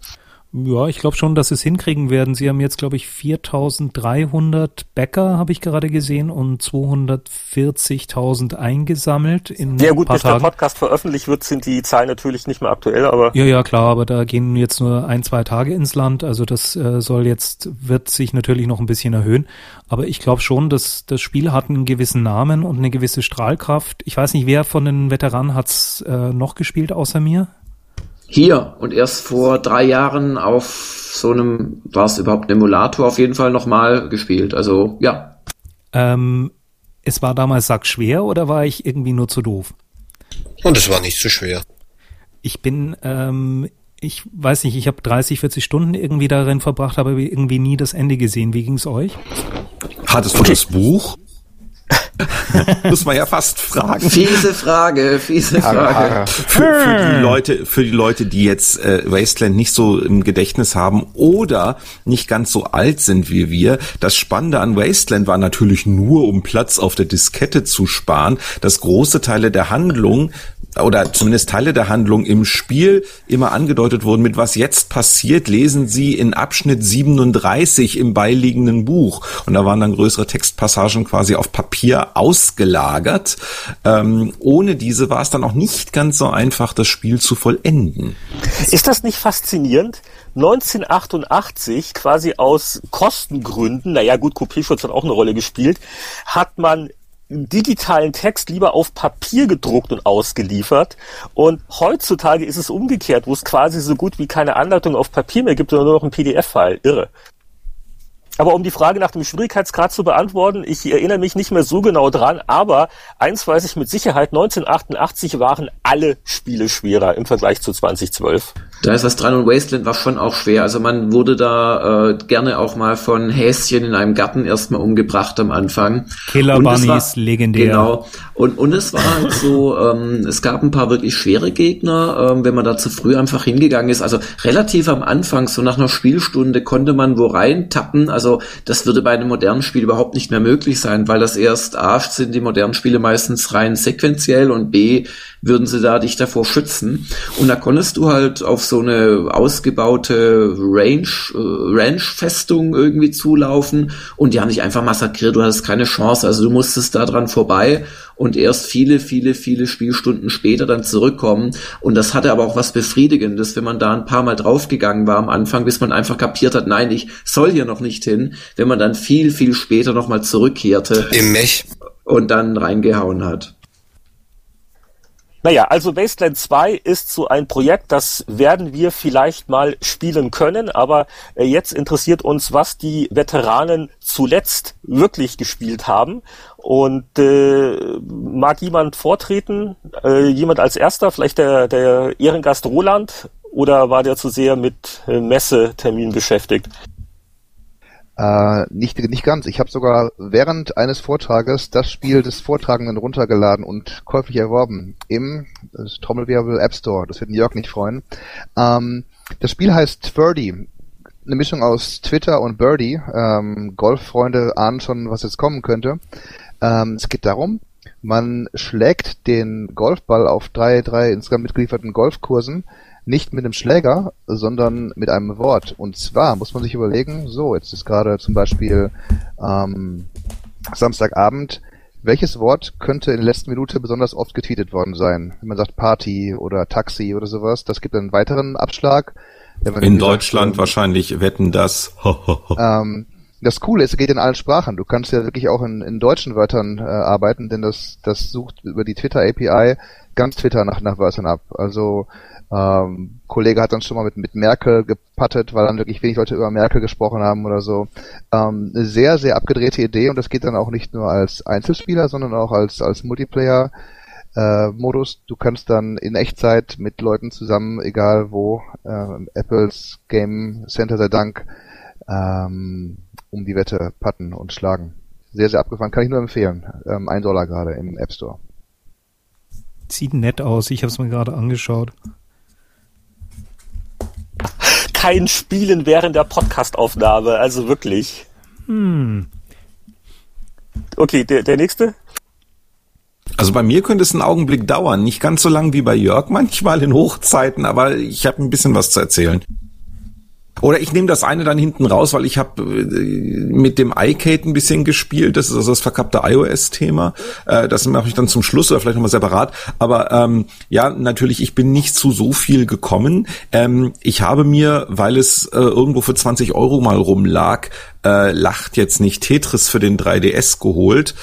Ja, ich glaube schon, dass sie es hinkriegen werden. Sie haben jetzt, glaube ich, 4.300 Bäcker, habe ich gerade gesehen, und 240.000 eingesammelt in Ja gut, bis Tagen. der Podcast veröffentlicht wird, sind die Zahlen natürlich nicht mehr aktuell, aber... Ja, ja, klar, aber da gehen jetzt nur ein, zwei Tage ins Land. Also das äh, soll jetzt, wird sich natürlich noch ein bisschen erhöhen. Aber ich glaube schon, dass das Spiel hat einen gewissen Namen und eine gewisse Strahlkraft. Ich weiß nicht, wer von den Veteranen hat's äh, noch gespielt außer mir? Hier und erst vor drei Jahren auf so einem, war es überhaupt ein Emulator auf jeden Fall nochmal gespielt. Also ja. Ähm, es war damals sackschwer oder war ich irgendwie nur zu doof? Und es war nicht zu schwer. Ich bin, ähm, ich weiß nicht, ich habe 30, 40 Stunden irgendwie darin verbracht, aber irgendwie nie das Ende gesehen. Wie ging's euch? Hattest du das Buch? Muss man ja fast fragen. Fiese Frage, fiese Frage. Für, für, die Leute, für die Leute, die jetzt äh, Wasteland nicht so im Gedächtnis haben oder nicht ganz so alt sind wie wir, das Spannende an Wasteland war natürlich nur, um Platz auf der Diskette zu sparen, dass große Teile der Handlung oder zumindest Teile der Handlung im Spiel immer angedeutet wurden, mit was jetzt passiert, lesen Sie in Abschnitt 37 im beiliegenden Buch. Und da waren dann größere Textpassagen quasi auf Papier ausgelagert. Ähm, ohne diese war es dann auch nicht ganz so einfach, das Spiel zu vollenden. Ist das nicht faszinierend? 1988 quasi aus Kostengründen, naja gut, Kopierschutz hat auch eine Rolle gespielt, hat man digitalen Text lieber auf Papier gedruckt und ausgeliefert. Und heutzutage ist es umgekehrt, wo es quasi so gut wie keine Anleitung auf Papier mehr gibt, sondern nur noch ein PDF-File. Irre. Aber um die Frage nach dem Schwierigkeitsgrad zu beantworten, ich erinnere mich nicht mehr so genau dran, aber eins weiß ich mit Sicherheit, 1988 waren alle Spiele schwerer im Vergleich zu 2012. Da ist was dran und Wasteland war schon auch schwer. Also man wurde da äh, gerne auch mal von Häschen in einem Garten erstmal umgebracht am Anfang. Killer Bunnies, legendär. Genau. Und, und es war halt so, ähm, es gab ein paar wirklich schwere Gegner, ähm, wenn man da zu früh einfach hingegangen ist. Also relativ am Anfang, so nach einer Spielstunde, konnte man wo rein tappen. Also das würde bei einem modernen Spiel überhaupt nicht mehr möglich sein, weil das erst A sind die modernen Spiele meistens rein sequenziell und B würden sie da dich davor schützen. Und da konntest du halt auf so eine ausgebaute Range, äh, Ranch-Festung irgendwie zulaufen und die haben dich einfach massakriert, du hattest keine Chance, also du musstest da dran vorbei und erst viele, viele, viele Spielstunden später dann zurückkommen. Und das hatte aber auch was Befriedigendes, wenn man da ein paar Mal draufgegangen war am Anfang, bis man einfach kapiert hat, nein, ich soll hier noch nicht hin, wenn man dann viel, viel später nochmal zurückkehrte. Im Mech. Und dann reingehauen hat. Naja, also Wasteland 2 ist so ein Projekt, das werden wir vielleicht mal spielen können, aber äh, jetzt interessiert uns, was die Veteranen zuletzt wirklich gespielt haben. Und äh, mag jemand vortreten? Äh, jemand als erster? Vielleicht der, der Ehrengast Roland? Oder war der zu sehr mit äh, Messetermin beschäftigt? Äh, nicht, nicht ganz. Ich habe sogar während eines Vortrages das Spiel des Vortragenden runtergeladen und käuflich erworben im Trommelwirbel App Store. Das wird Jörg nicht freuen. Ähm, das Spiel heißt Ferdy. Eine Mischung aus Twitter und Birdie. Ähm, Golffreunde ahnen schon, was jetzt kommen könnte. Ähm, es geht darum, man schlägt den Golfball auf drei, drei insgesamt mitgelieferten Golfkursen nicht mit einem Schläger, sondern mit einem Wort. Und zwar muss man sich überlegen, so, jetzt ist gerade zum Beispiel ähm, Samstagabend, welches Wort könnte in der letzten Minute besonders oft getweetet worden sein? Wenn man sagt Party oder Taxi oder sowas, das gibt einen weiteren Abschlag. In Deutschland sagt, ähm, wahrscheinlich wetten das. ähm, das Coole ist, es geht in allen Sprachen. Du kannst ja wirklich auch in, in deutschen Wörtern äh, arbeiten, denn das, das sucht über die Twitter API ganz Twitter nach, nach Wörtern ab. Also ähm, Kollege hat dann schon mal mit, mit Merkel gepattet, weil dann wirklich wenig Leute über Merkel gesprochen haben oder so. Ähm, eine sehr, sehr abgedrehte Idee und das geht dann auch nicht nur als Einzelspieler, sondern auch als, als Multiplayer. Äh, Modus. Du kannst dann in Echtzeit mit Leuten zusammen, egal wo, äh, Apples Game Center sei Dank, ähm, um die Wette patten und schlagen. Sehr, sehr abgefahren. Kann ich nur empfehlen. Ähm, ein Dollar gerade im App Store. Sieht nett aus. Ich habe es mir gerade angeschaut. Kein Spielen während der Podcastaufnahme, also wirklich. Hm. Okay, der, der nächste? Also bei mir könnte es einen Augenblick dauern. Nicht ganz so lang wie bei Jörg manchmal in Hochzeiten, aber ich habe ein bisschen was zu erzählen. Oder ich nehme das eine dann hinten raus, weil ich habe äh, mit dem iCade ein bisschen gespielt. Das ist also das verkappte iOS-Thema. Äh, das mache ich dann zum Schluss oder vielleicht nochmal separat. Aber ähm, ja, natürlich, ich bin nicht zu so viel gekommen. Ähm, ich habe mir, weil es äh, irgendwo für 20 Euro mal rumlag, äh, lacht jetzt nicht Tetris für den 3DS geholt.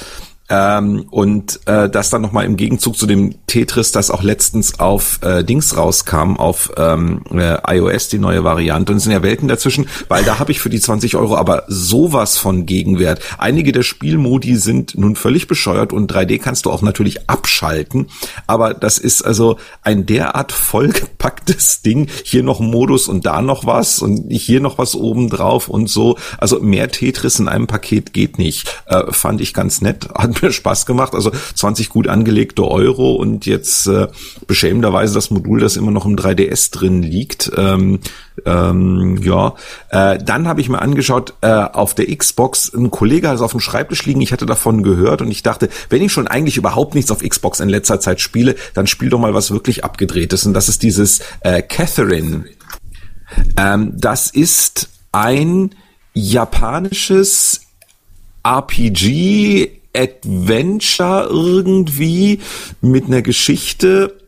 Ähm, und äh, das dann nochmal im Gegenzug zu dem Tetris, das auch letztens auf äh, Dings rauskam, auf ähm, äh, iOS, die neue Variante. Und es sind ja Welten dazwischen, weil da habe ich für die 20 Euro aber sowas von Gegenwert. Einige der Spielmodi sind nun völlig bescheuert und 3D kannst du auch natürlich abschalten. Aber das ist also ein derart vollgepacktes Ding. Hier noch Modus und da noch was und hier noch was oben drauf und so. Also mehr Tetris in einem Paket geht nicht. Äh, fand ich ganz nett. Hat mir Spaß gemacht. Also 20 gut angelegte Euro und jetzt äh, beschämenderweise das Modul, das immer noch im 3DS drin liegt. Ähm, ähm, ja, äh, dann habe ich mir angeschaut äh, auf der Xbox, ein Kollege hat es auf dem Schreibtisch liegen, ich hatte davon gehört und ich dachte, wenn ich schon eigentlich überhaupt nichts auf Xbox in letzter Zeit spiele, dann spiel doch mal was wirklich abgedrehtes und das ist dieses äh, Catherine. Ähm, das ist ein japanisches RPG Adventure irgendwie mit einer Geschichte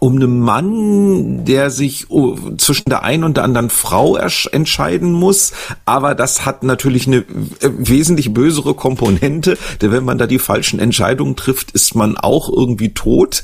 um einen Mann, der sich oh, zwischen der einen und der anderen Frau entscheiden muss. Aber das hat natürlich eine äh, wesentlich bösere Komponente, denn wenn man da die falschen Entscheidungen trifft, ist man auch irgendwie tot.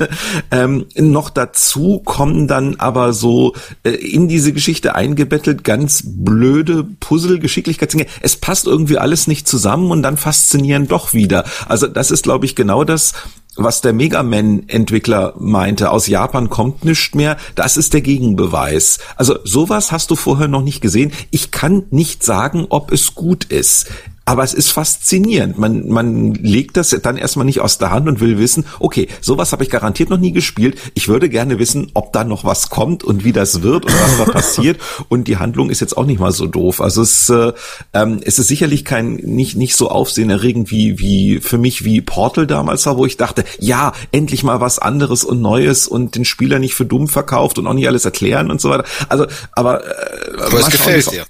Ähm, noch dazu kommen dann aber so äh, in diese Geschichte eingebettelt ganz blöde Puzzle-Geschicklichkeitsdinge. Es passt irgendwie alles nicht zusammen und dann faszinieren doch wieder. Also das ist, glaube ich, genau das, was der Mega Man-Entwickler meinte, aus Japan kommt nichts mehr, das ist der Gegenbeweis. Also sowas hast du vorher noch nicht gesehen. Ich kann nicht sagen, ob es gut ist. Aber es ist faszinierend. Man, man legt das dann erstmal nicht aus der Hand und will wissen, okay, sowas habe ich garantiert noch nie gespielt. Ich würde gerne wissen, ob da noch was kommt und wie das wird und was da passiert. Und die Handlung ist jetzt auch nicht mal so doof. Also es, äh, ähm, es ist sicherlich kein nicht nicht so aufsehenerregend wie wie für mich wie Portal damals war, wo ich dachte, ja, endlich mal was anderes und Neues und den Spieler nicht für dumm verkauft und auch nicht alles erklären und so weiter. Also, aber, äh, aber es gefällt dir.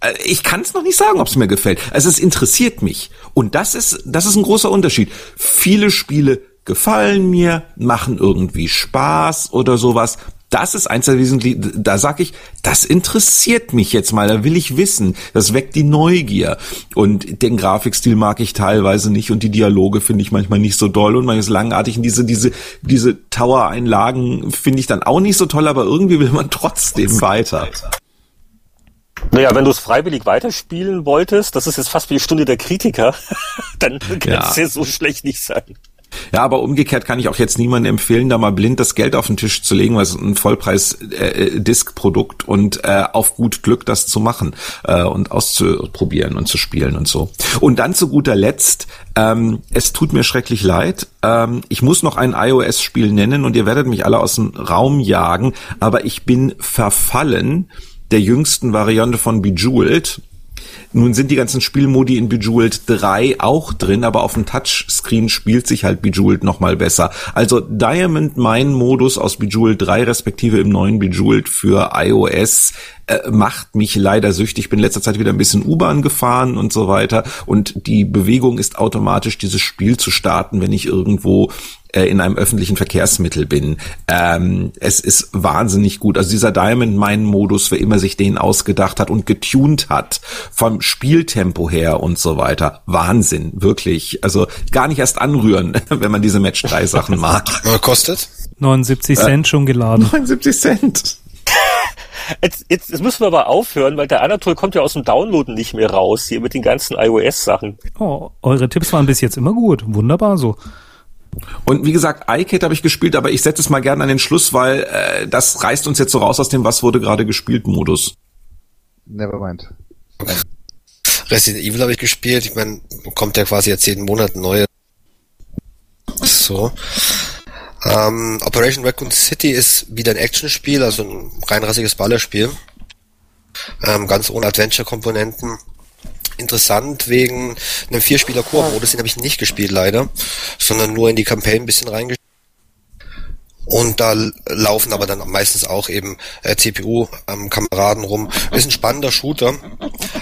Äh, ich kann es noch nicht sagen, ob es mir gefällt. Also es interessiert mich. Und das ist, das ist ein großer Unterschied. Viele Spiele gefallen mir, machen irgendwie Spaß oder sowas. Das ist eins der wesentlichen, da sag ich, das interessiert mich jetzt mal, da will ich wissen, das weckt die Neugier. Und den Grafikstil mag ich teilweise nicht und die Dialoge finde ich manchmal nicht so doll und manches langartig und diese, diese, diese Tower-Einlagen finde ich dann auch nicht so toll, aber irgendwie will man trotzdem weiter. Naja, wenn du es freiwillig weiterspielen wolltest, das ist jetzt fast wie die Stunde der Kritiker, dann kann ja. es ja so schlecht nicht sein. Ja, aber umgekehrt kann ich auch jetzt niemandem empfehlen, da mal blind das Geld auf den Tisch zu legen, weil es ein Vollpreis-Disk-Produkt äh, und äh, auf gut Glück das zu machen äh, und auszuprobieren und zu spielen und so. Und dann zu guter Letzt, ähm, es tut mir schrecklich leid. Ähm, ich muss noch ein iOS-Spiel nennen und ihr werdet mich alle aus dem Raum jagen, aber ich bin verfallen der jüngsten Variante von Bejeweled. Nun sind die ganzen Spielmodi in Bejeweled 3 auch drin, aber auf dem Touchscreen spielt sich halt Bejeweled nochmal besser. Also Diamond Mine Modus aus Bejeweled 3 respektive im neuen Bejeweled für iOS äh, macht mich leider süchtig. Ich bin in letzter Zeit wieder ein bisschen U-Bahn gefahren und so weiter und die Bewegung ist automatisch dieses Spiel zu starten, wenn ich irgendwo in einem öffentlichen Verkehrsmittel bin. Ähm, es ist wahnsinnig gut. Also dieser Diamond Mine Modus, wer immer sich den ausgedacht hat und getuned hat, vom Spieltempo her und so weiter. Wahnsinn, wirklich. Also gar nicht erst anrühren, wenn man diese Match 3 Sachen mag. Was kostet? 79 Cent äh, schon geladen. 79 Cent. Jetzt, jetzt, jetzt müssen wir aber aufhören, weil der Anatol kommt ja aus dem Downloaden nicht mehr raus, hier mit den ganzen iOS-Sachen. Oh, eure Tipps waren bis jetzt immer gut. Wunderbar so. Und wie gesagt, iCade habe ich gespielt, aber ich setze es mal gerne an den Schluss, weil äh, das reißt uns jetzt so raus aus dem Was wurde gerade gespielt Modus. Nevermind. Resident Evil habe ich gespielt. Ich meine, kommt ja quasi jetzt jeden Monat neue. So. Ähm, Operation Raccoon City ist wieder ein Actionspiel, also ein reinrassiges Ballerspiel. Ähm, ganz ohne Adventure-Komponenten. Interessant wegen einem Vierspieler-Koop-Modus, den habe ich nicht gespielt leider, sondern nur in die Campaign ein bisschen reingespielt. Und da laufen aber dann meistens auch eben äh, CPU-Kameraden ähm, rum. Ist ein spannender Shooter,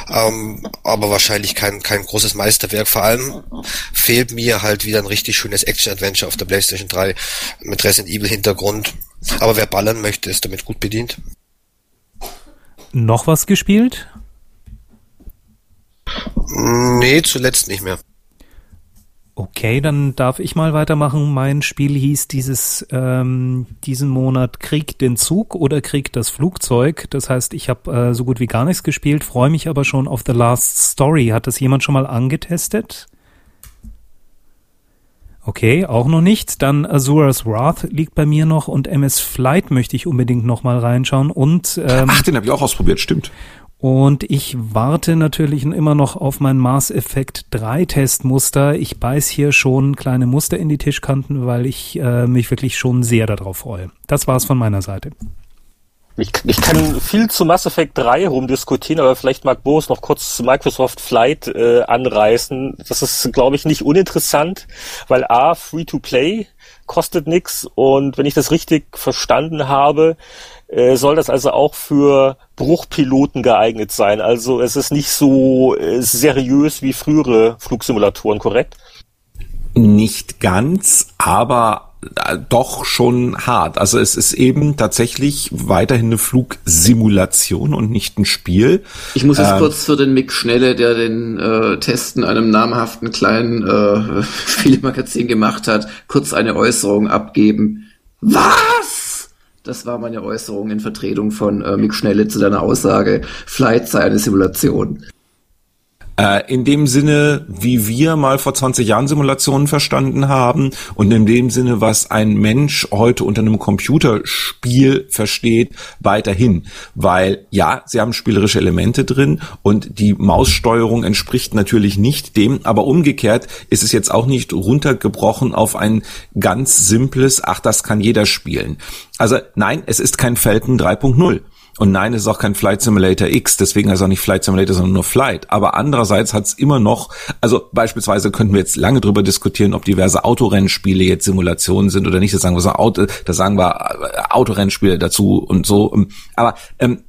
ähm, aber wahrscheinlich kein, kein großes Meisterwerk. Vor allem fehlt mir halt wieder ein richtig schönes Action-Adventure auf der PlayStation 3 mit Resident Evil-Hintergrund. Aber wer ballern möchte, ist damit gut bedient. Noch was gespielt? Nee, zuletzt nicht mehr. Okay, dann darf ich mal weitermachen. Mein Spiel hieß dieses ähm, diesen Monat Krieg den Zug oder Krieg das Flugzeug. Das heißt, ich habe äh, so gut wie gar nichts gespielt, freue mich aber schon auf The Last Story. Hat das jemand schon mal angetestet? Okay, auch noch nicht. Dann Azura's Wrath liegt bei mir noch und MS Flight möchte ich unbedingt noch mal reinschauen und ähm, Ach, den habe ich auch ausprobiert, stimmt. Und ich warte natürlich immer noch auf mein Mass Effect 3 Testmuster. Ich beiß hier schon kleine Muster in die Tischkanten, weil ich äh, mich wirklich schon sehr darauf freue. Das war's von meiner Seite. Ich, ich kann viel zu Mass Effect 3 rumdiskutieren, aber vielleicht mag Boris noch kurz Microsoft Flight äh, anreißen. Das ist, glaube ich, nicht uninteressant, weil A, Free-to-Play kostet nix und wenn ich das richtig verstanden habe, äh, soll das also auch für Bruchpiloten geeignet sein. Also es ist nicht so äh, seriös wie frühere Flugsimulatoren, korrekt? Nicht ganz, aber äh, doch schon hart. Also es ist eben tatsächlich weiterhin eine Flugsimulation und nicht ein Spiel. Ich muss jetzt ähm, kurz für den Mick Schnelle, der den äh, Testen einem namhaften kleinen äh, Spielemagazin gemacht hat, kurz eine Äußerung abgeben. Was? Das war meine Äußerung in Vertretung von äh, Mick Schnelle zu deiner Aussage, Flight sei eine Simulation. Äh, in dem Sinne, wie wir mal vor 20 Jahren Simulationen verstanden haben und in dem Sinne, was ein Mensch heute unter einem Computerspiel versteht, weiterhin. Weil ja, sie haben spielerische Elemente drin und die Maussteuerung entspricht natürlich nicht dem, aber umgekehrt ist es jetzt auch nicht runtergebrochen auf ein ganz simples, ach, das kann jeder spielen. Also nein, es ist kein Falcon 3.0. Und nein, es ist auch kein Flight Simulator X, deswegen heißt es auch nicht Flight Simulator, sondern nur Flight. Aber andererseits hat es immer noch, also beispielsweise könnten wir jetzt lange drüber diskutieren, ob diverse Autorennspiele jetzt Simulationen sind oder nicht. Das sagen wir so Auto, das sagen wir äh, Autorennspiele dazu und so. Aber ähm,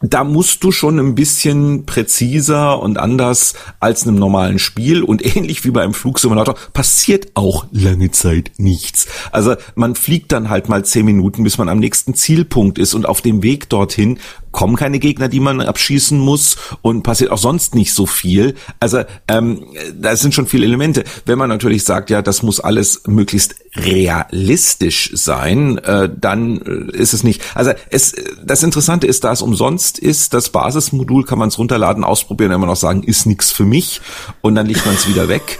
da musst du schon ein bisschen präziser und anders als in einem normalen Spiel und ähnlich wie beim Flugsimulator passiert auch lange Zeit nichts. Also man fliegt dann halt mal zehn Minuten, bis man am nächsten Zielpunkt ist und auf dem Weg dorthin kommen keine Gegner, die man abschießen muss und passiert auch sonst nicht so viel. Also ähm, da sind schon viele Elemente. Wenn man natürlich sagt, ja, das muss alles möglichst realistisch sein, äh, dann äh, ist es nicht. Also es, das Interessante ist, da es umsonst ist, das Basismodul kann man es runterladen, ausprobieren, immer noch sagen, ist nichts für mich und dann legt man es wieder weg.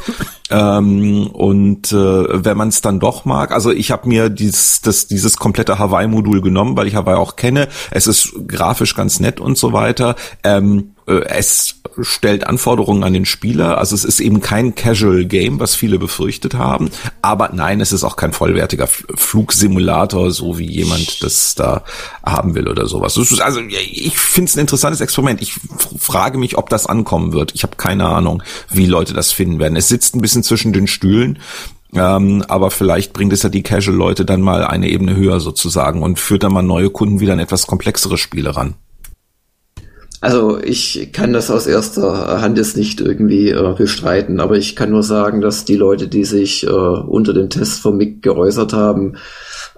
Ähm, und äh, wenn man es dann doch mag, also ich habe mir dieses, das, dieses komplette Hawaii-Modul genommen, weil ich Hawaii auch kenne. Es ist grafisch ganz nett und so weiter. Ähm, äh, es stellt Anforderungen an den Spieler. Also es ist eben kein Casual Game, was viele befürchtet haben. Aber nein, es ist auch kein vollwertiger Flugsimulator, so wie jemand das da haben will oder sowas. Also ich finde es ein interessantes Experiment. Ich frage mich, ob das ankommen wird. Ich habe keine Ahnung, wie Leute das finden werden. Es sitzt ein bisschen zwischen den Stühlen. Ähm, aber vielleicht bringt es ja die Casual-Leute dann mal eine Ebene höher sozusagen und führt dann mal neue Kunden wieder an etwas komplexere Spiele ran. Also ich kann das aus erster Hand jetzt nicht irgendwie äh, bestreiten, aber ich kann nur sagen, dass die Leute, die sich äh, unter dem Test vom MIG geäußert haben,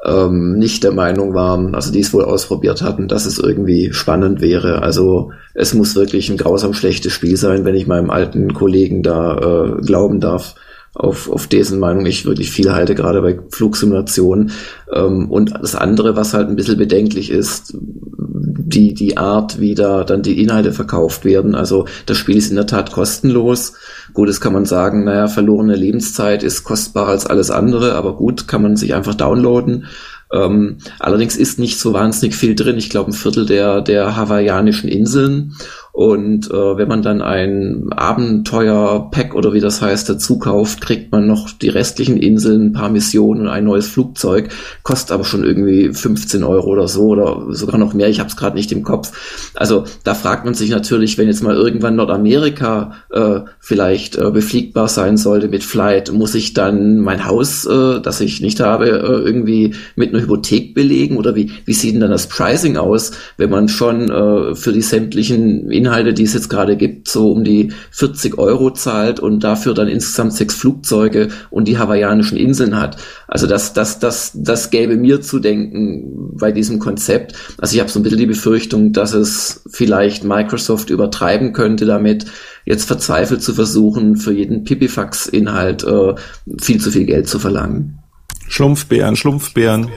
ähm, nicht der Meinung waren, also die es wohl ausprobiert hatten, dass es irgendwie spannend wäre. Also es muss wirklich ein grausam schlechtes Spiel sein, wenn ich meinem alten Kollegen da äh, glauben darf auf, auf dessen Meinung ich wirklich viel halte, gerade bei Flugsimulationen. Ähm, und das andere, was halt ein bisschen bedenklich ist, die, die Art, wie da dann die Inhalte verkauft werden. Also das Spiel ist in der Tat kostenlos. Gut, das kann man sagen, naja, verlorene Lebenszeit ist kostbarer als alles andere, aber gut, kann man sich einfach downloaden. Ähm, allerdings ist nicht so wahnsinnig viel drin. Ich glaube, ein Viertel der, der hawaiianischen Inseln Und äh, wenn man dann ein Abenteuer-Pack oder wie das heißt dazu kauft, kriegt man noch die restlichen Inseln, ein paar Missionen und ein neues Flugzeug. Kostet aber schon irgendwie 15 Euro oder so oder sogar noch mehr. Ich habe es gerade nicht im Kopf. Also da fragt man sich natürlich, wenn jetzt mal irgendwann Nordamerika äh, vielleicht äh, befliegbar sein sollte mit Flight, muss ich dann mein Haus, äh, das ich nicht habe, äh, irgendwie mit einer Hypothek belegen oder wie, wie sieht denn dann das Pricing aus, wenn man schon äh, für die sämtlichen Inhalte Inhalte, die es jetzt gerade gibt, so um die 40 Euro zahlt und dafür dann insgesamt sechs Flugzeuge und die hawaiianischen Inseln hat. Also das, das, das, das gäbe mir zu denken bei diesem Konzept. Also ich habe so ein bisschen die Befürchtung, dass es vielleicht Microsoft übertreiben könnte damit, jetzt verzweifelt zu versuchen, für jeden Pipifax-Inhalt äh, viel zu viel Geld zu verlangen. Schlumpfbären, Schlumpfbären.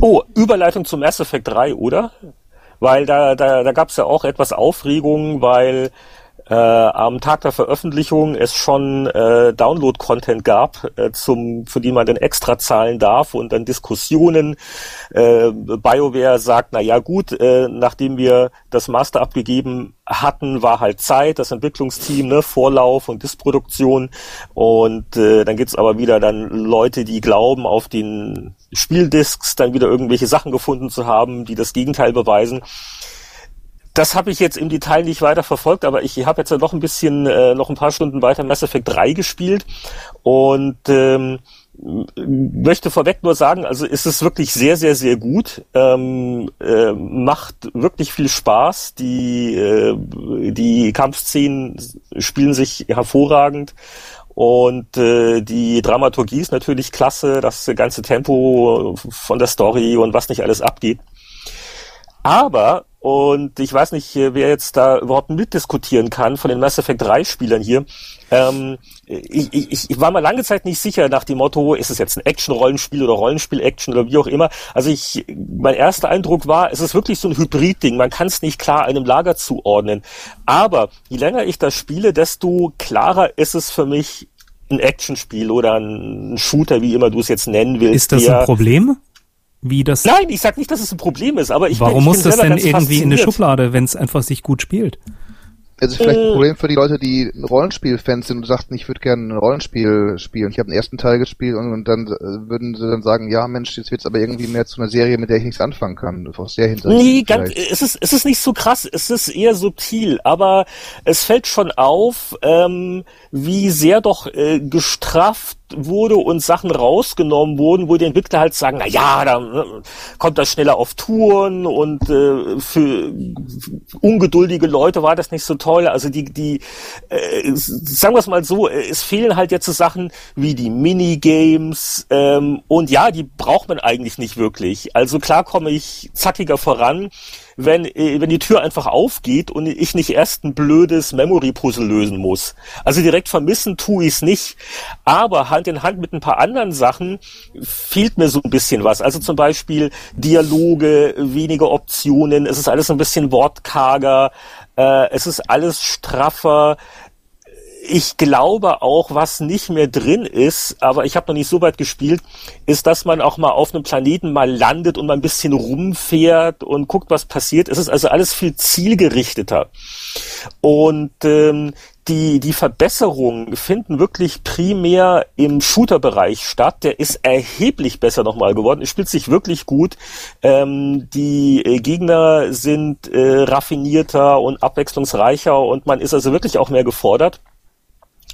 Oh, Überleitung zum Mass Effect 3, oder? Weil da, da, da gab es ja auch etwas Aufregung, weil äh, am Tag der Veröffentlichung es schon äh, Download-Content gab, äh, zum, für die man dann extra zahlen darf und dann Diskussionen. Äh, BioWare sagt, na ja gut, äh, nachdem wir das Master abgegeben hatten, war halt Zeit, das Entwicklungsteam, ne, Vorlauf und Disproduktion. Und äh, dann gibt's aber wieder dann Leute, die glauben, auf den Spieldisks dann wieder irgendwelche Sachen gefunden zu haben, die das Gegenteil beweisen das habe ich jetzt im Detail nicht weiter verfolgt, aber ich habe jetzt noch ein bisschen, äh, noch ein paar Stunden weiter Mass Effect 3 gespielt und ähm, möchte vorweg nur sagen, also ist es wirklich sehr, sehr, sehr gut. Ähm, äh, macht wirklich viel Spaß. Die, äh, die Kampfszenen spielen sich hervorragend. Und äh, die Dramaturgie ist natürlich klasse, das ganze Tempo von der Story und was nicht alles abgeht. Aber und ich weiß nicht, wer jetzt da überhaupt mitdiskutieren kann von den Mass Effect 3 Spielern hier. Ähm, ich, ich, ich war mal lange Zeit nicht sicher nach dem Motto, ist es jetzt ein Action-Rollenspiel oder Rollenspiel-Action oder wie auch immer. Also ich, mein erster Eindruck war, es ist wirklich so ein Hybrid-Ding. Man kann es nicht klar einem Lager zuordnen. Aber je länger ich das spiele, desto klarer ist es für mich ein Actionspiel oder ein Shooter, wie immer du es jetzt nennen willst. Ist das ein Problem? Wie das. Nein, ich sag nicht, dass es ein Problem ist, aber ich Warum bin, ich muss das denn irgendwie in eine Schublade, wenn es einfach sich gut spielt? Es ist vielleicht ein Problem für die Leute, die Rollenspiel-Fans sind und sagten, ich würde gerne ein Rollenspiel spielen. Ich habe den ersten Teil gespielt und, und, dann äh, würden sie dann sagen, ja Mensch, jetzt wird's aber irgendwie mehr zu einer Serie, mit der ich nichts anfangen kann. Aus der Hinsicht. Nee, ganz, es ist, es ist nicht so krass, es ist eher subtil, aber es fällt schon auf, ähm, wie sehr doch äh, gestrafft wurde und Sachen rausgenommen wurden, wo die Entwickler halt sagen, na ja, da ne, kommt das schneller auf Touren und äh, für ungeduldige Leute war das nicht so toll. Also die, die, äh, sagen wir es mal so, es fehlen halt jetzt so Sachen wie die Minigames ähm, und ja, die braucht man eigentlich nicht wirklich. Also klar komme ich zackiger voran wenn, äh, wenn die Tür einfach aufgeht und ich nicht erst ein blödes Memory-Puzzle lösen muss. Also direkt vermissen tue ich es nicht. Aber Hand in Hand mit ein paar anderen Sachen fehlt mir so ein bisschen was. Also zum Beispiel Dialoge, weniger Optionen, es ist alles ein bisschen wortkarger, äh, es ist alles straffer ich glaube auch, was nicht mehr drin ist, aber ich habe noch nicht so weit gespielt, ist, dass man auch mal auf einem Planeten mal landet und mal ein bisschen rumfährt und guckt, was passiert. Es ist also alles viel zielgerichteter. Und ähm, die, die Verbesserungen finden wirklich primär im Shooter-Bereich statt. Der ist erheblich besser nochmal geworden. Es spielt sich wirklich gut. Ähm, die äh, Gegner sind äh, raffinierter und abwechslungsreicher und man ist also wirklich auch mehr gefordert.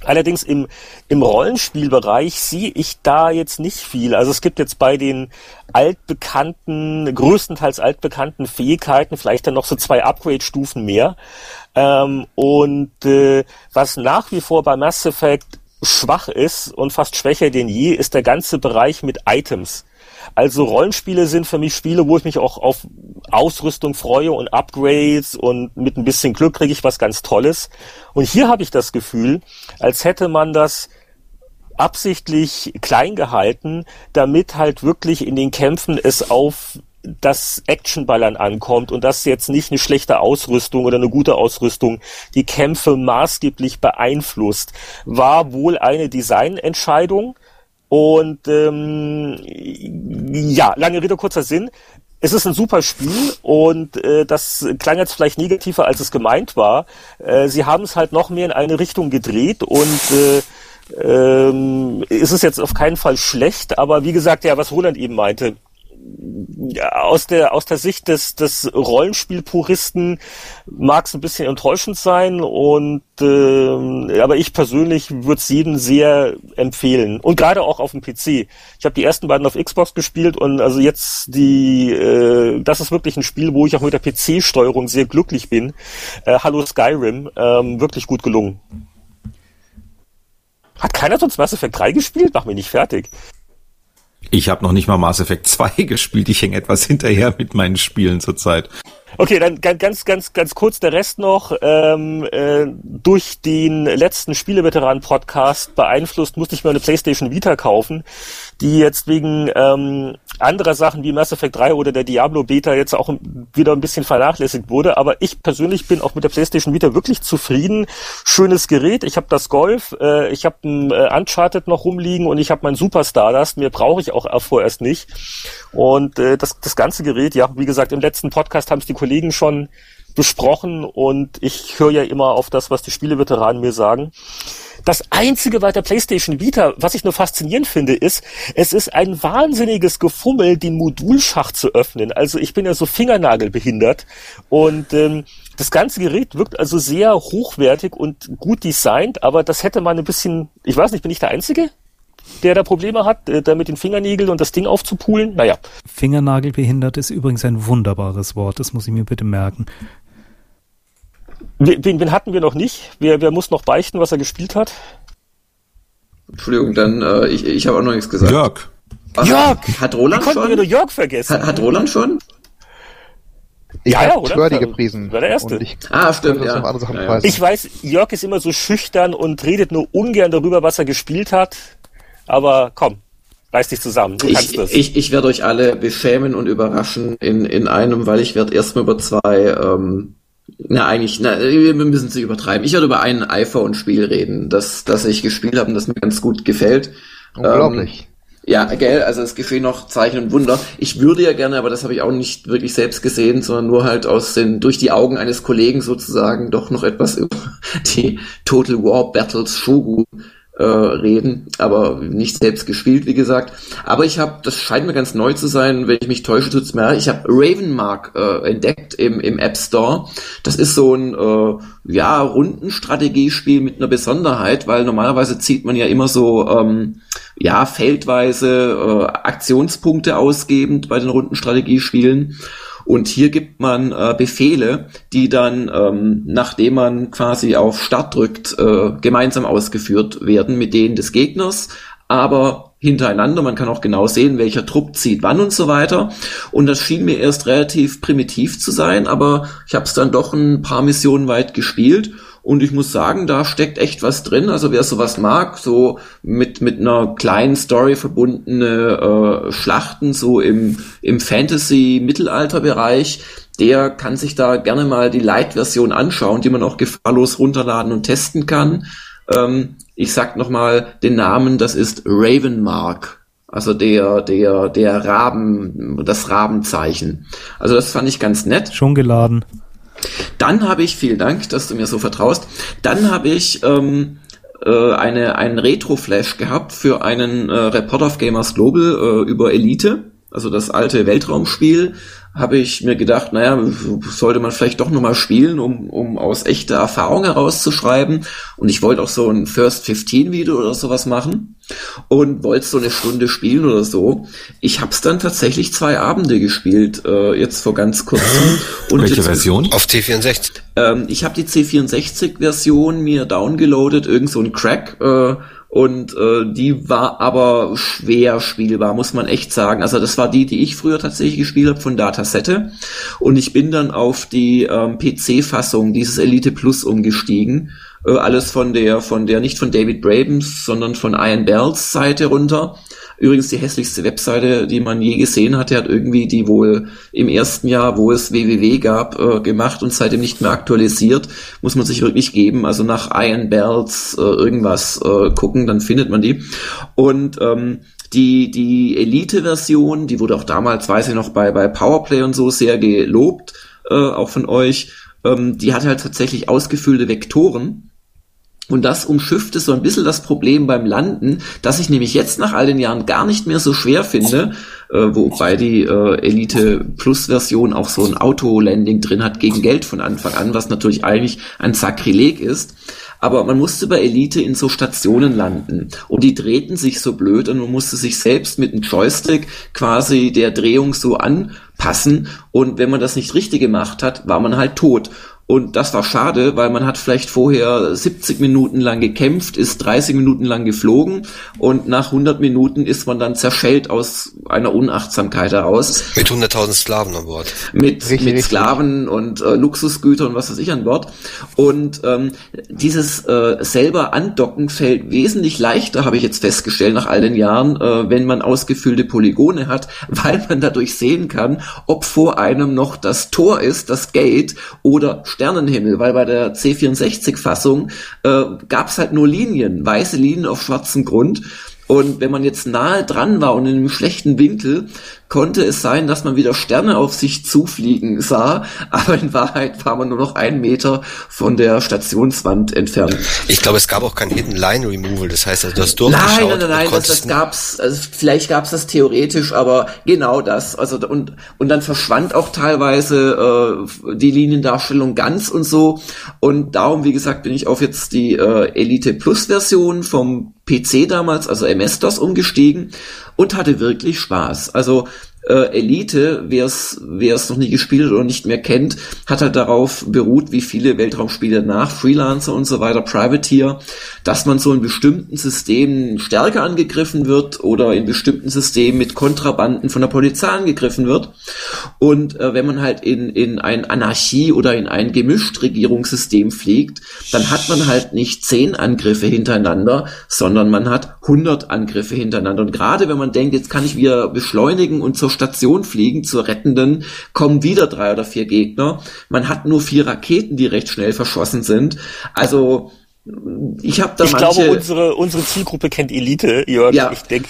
Allerdings im, im Rollenspielbereich sehe ich da jetzt nicht viel. Also es gibt jetzt bei den altbekannten, größtenteils altbekannten Fähigkeiten vielleicht dann noch so zwei Upgrade-Stufen mehr. Ähm, und äh, was nach wie vor bei Mass Effect schwach ist und fast schwächer denn je, ist der ganze Bereich mit Items. Also Rollenspiele sind für mich Spiele, wo ich mich auch auf Ausrüstung freue und Upgrades und mit ein bisschen Glück kriege ich was ganz Tolles. Und hier habe ich das Gefühl, als hätte man das absichtlich klein gehalten, damit halt wirklich in den Kämpfen es auf das Actionballern ankommt und das jetzt nicht eine schlechte Ausrüstung oder eine gute Ausrüstung die Kämpfe maßgeblich beeinflusst, war wohl eine Designentscheidung und ähm, ja, lange Rede, kurzer Sinn. es ist ein super Spiel und äh, das klang jetzt vielleicht negativer, als es gemeint war. Äh, sie haben es halt noch mehr in eine Richtung gedreht und äh, ähm, ist es jetzt auf keinen Fall schlecht, aber wie gesagt, ja, was Roland eben meinte, aus der aus der Sicht des des Rollenspielpuristen mag es ein bisschen enttäuschend sein und äh, aber ich persönlich würde es jedem sehr empfehlen und gerade auch auf dem PC. Ich habe die ersten beiden auf Xbox gespielt und also jetzt die äh, das ist wirklich ein Spiel, wo ich auch mit der PC-Steuerung sehr glücklich bin. Äh, Hallo Skyrim, ähm, wirklich gut gelungen. Hat keiner sonst Mass Effect 3 gespielt? Mach mich nicht fertig. Ich habe noch nicht mal Mass Effect 2 gespielt. Ich hänge etwas hinterher mit meinen Spielen zurzeit. Okay, dann ganz, ganz, ganz kurz der Rest noch. Ähm, äh, durch den letzten Spieleveteranen-Podcast beeinflusst, musste ich mir eine PlayStation Vita kaufen, die jetzt wegen ähm, anderer Sachen wie Mass Effect 3 oder der Diablo Beta jetzt auch wieder ein bisschen vernachlässigt wurde. Aber ich persönlich bin auch mit der PlayStation Vita wirklich zufrieden. Schönes Gerät. Ich habe das Golf, äh, ich habe ein äh, Uncharted noch rumliegen und ich habe mein Super Stardust. Mir brauche ich auch vorerst nicht. Und äh, das, das ganze Gerät, ja, wie gesagt, im letzten Podcast haben es die Kollegen schon besprochen und ich höre ja immer auf das, was die Spieleveteranen mir sagen. Das einzige bei der PlayStation Vita, was ich nur faszinierend finde, ist, es ist ein wahnsinniges Gefummel, den Modulschacht zu öffnen. Also ich bin ja so fingernagelbehindert und ähm, das ganze Gerät wirkt also sehr hochwertig und gut designt, aber das hätte man ein bisschen, ich weiß nicht, bin ich der Einzige? Der da Probleme hat, äh, da mit den Fingernägeln und das Ding aufzupulen. Naja. Fingernagelbehindert ist übrigens ein wunderbares Wort, das muss ich mir bitte merken. Wen, wen hatten wir noch nicht? Wer, wer muss noch beichten, was er gespielt hat? Entschuldigung, dann äh, ich, ich habe auch noch nichts gesagt. Jörg. Ach, Jörg! Hat Roland schon? Wir nur Jörg vergessen. Hat, hat Roland schon? Ich ja, habe Twerdy gepriesen. War der erste. Ich, ah, stimmt, ja. Ja, ja. Ich weiß, Jörg ist immer so schüchtern und redet nur ungern darüber, was er gespielt hat. Aber komm, reiß dich zusammen. Du ich, kannst das. Ich, ich werde euch alle beschämen und überraschen in, in einem, weil ich werde erstmal über zwei ähm, na, eigentlich, na, wir müssen nicht übertreiben. Ich werde über ein iPhone-Spiel reden, das, das ich gespielt habe und das mir ganz gut gefällt. Unglaublich. Ähm, ja, gell, also es geschehen noch Zeichen und Wunder. Ich würde ja gerne, aber das habe ich auch nicht wirklich selbst gesehen, sondern nur halt aus den, durch die Augen eines Kollegen sozusagen doch noch etwas über die Total War Battles Shogun äh, reden, aber nicht selbst gespielt, wie gesagt. Aber ich habe, das scheint mir ganz neu zu sein, wenn ich mich täusche, tut's mir. Ich habe Ravenmark äh, entdeckt im, im App Store. Das ist so ein äh, ja Rundenstrategiespiel mit einer Besonderheit, weil normalerweise zieht man ja immer so ähm, ja feldweise äh, Aktionspunkte ausgebend bei den Rundenstrategiespielen. Und hier gibt man äh, Befehle, die dann, ähm, nachdem man quasi auf Start drückt, äh, gemeinsam ausgeführt werden mit denen des Gegners, aber hintereinander. Man kann auch genau sehen, welcher Trupp zieht wann und so weiter. Und das schien mir erst relativ primitiv zu sein, aber ich habe es dann doch ein paar Missionen weit gespielt und ich muss sagen, da steckt echt was drin. Also wer sowas mag, so mit, mit einer kleinen Story verbundene äh, Schlachten, so im, im Fantasy-Mittelalter-Bereich, der kann sich da gerne mal die Light-Version anschauen, die man auch gefahrlos runterladen und testen kann. Ähm, ich sag nochmal den Namen, das ist Ravenmark. Also der, der, der Raben, das Rabenzeichen. Also das fand ich ganz nett. Schon geladen. Dann habe ich, vielen Dank, dass du mir so vertraust, dann habe ich ähm, äh, eine, einen Retro-Flash gehabt für einen äh, Report of Gamers Global äh, über Elite, also das alte Weltraumspiel, habe ich mir gedacht, naja, sollte man vielleicht doch nochmal spielen, um, um aus echter Erfahrung herauszuschreiben. Und ich wollte auch so ein First 15 Video oder sowas machen und wollte so eine Stunde spielen oder so. Ich habe es dann tatsächlich zwei Abende gespielt, äh, jetzt vor ganz kurzem. Und Welche jetzt, Version? Auf T64. Ähm, ich habe die C64-Version mir downgeloadet, irgend so ein Crack. Äh, und äh, die war aber schwer spielbar, muss man echt sagen. Also das war die, die ich früher tatsächlich gespielt habe von Datasette und ich bin dann auf die ähm, PC-Fassung dieses Elite Plus umgestiegen. Äh, alles von der, von der, nicht von David Brabens, sondern von Ian Bells Seite runter. Übrigens die hässlichste Webseite, die man je gesehen hat. Er hat irgendwie die wohl im ersten Jahr, wo es www gab, äh, gemacht und seitdem nicht mehr aktualisiert. Muss man sich wirklich geben. Also nach Iron Bells äh, irgendwas äh, gucken, dann findet man die. Und ähm, Die, die Elite-Version, die wurde auch damals, weiß ich noch, bei, bei Powerplay und so sehr gelobt, äh, auch von euch. Ähm, die hat halt tatsächlich ausgefüllte Vektoren und das umschifft es so ein bisschen das Problem beim Landen, dass ich nämlich jetzt nach all den Jahren gar nicht mehr so schwer finde, äh, wobei die äh, Elite Plus Version auch so ein Auto-Landing drin hat gegen Geld von Anfang an, was natürlich eigentlich ein Sakrileg ist. Aber man musste bei Elite in so Stationen landen und die drehten sich so blöd und man musste sich selbst mit einem Joystick quasi der Drehung so anpassen und wenn man das nicht richtig gemacht hat, war man halt tot. Und das war schade, weil man hat vielleicht vorher 70 Minuten lang gekämpft, ist 30 Minuten lang geflogen und nach 100 Minuten ist man dann zerschellt aus einer Unachtsamkeit heraus. Mit 100.000 Sklaven an Bord. Mit, richtig, mit Sklaven und äh, Luxusgütern und was weiß ich an Bord. Und ähm, dieses äh, selber Andocken fällt wesentlich leichter, habe ich jetzt festgestellt nach all den Jahren, äh, wenn man ausgefüllte Polygone hat, weil man dadurch sehen kann, ob vor einem noch das Tor ist, das Gate oder Sternenhimmel, weil bei der C64-Fassung äh, gab es halt nur Linien, weiße Linien auf schwarzem Grund. Und wenn man jetzt nahe dran war und in einem schlechten Winkel, konnte es sein, dass man wieder Sterne auf sich zufliegen sah, aber in Wahrheit war man nur noch einen Meter von der Stationswand entfernt. Ich glaube, es gab auch kein Hidden Line Removal, das heißt, also, du hast durchgeschaut. Nein, nein, nein, nein das, das gab's, also vielleicht gab's das theoretisch, aber genau das. Also und und dann verschwand auch teilweise äh, die Liniendarstellung ganz und so. Und darum, wie gesagt, bin ich auf jetzt die äh, Elite Plus Version vom PC damals, also MS-DOS umgestiegen und hatte wirklich Spaß. Also äh, Elite, wer es noch nie gespielt oder nicht mehr kennt, hat halt darauf beruht, wie viele Weltraumspiele nach Freelancer und so weiter, Privateer, dass man so in bestimmten Systemen stärker angegriffen wird oder in bestimmten Systemen mit Kontrabanden von der Polizei angegriffen wird. Und äh, wenn man halt in in ein Anarchie oder in ein gemischt Regierungssystem fliegt, dann hat man halt nicht zehn Angriffe hintereinander, sondern man hat 100 Angriffe hintereinander. Und gerade wenn man denkt, jetzt kann ich wieder beschleunigen und zur Station fliegen, zur rettenden, kommen wieder drei oder vier Gegner. Man hat nur vier Raketen, die recht schnell verschossen sind. Also ich habe da ich manche... glaube, unsere, unsere Zielgruppe kennt Elite, Jörg, ja. ich denke.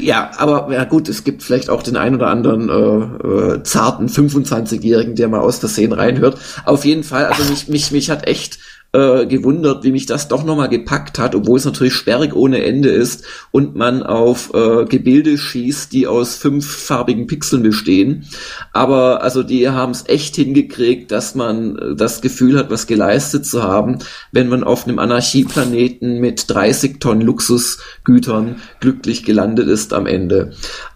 Ja, aber ja gut, es gibt vielleicht auch den ein oder anderen äh, äh, zarten 25-Jährigen, der mal aus Versehen reinhört. Auf jeden Fall, also mich, mich, mich hat echt äh, gewundert, wie mich das doch nochmal gepackt hat, obwohl es natürlich sperrig ohne Ende ist und man auf äh, Gebilde schießt, die aus fünffarbigen Pixeln bestehen. Aber also die haben es echt hingekriegt, dass man äh, das Gefühl hat, was geleistet zu haben, wenn man auf einem Anarchieplaneten mit 30 Tonnen Luxusgütern glücklich gelandet ist am Ende.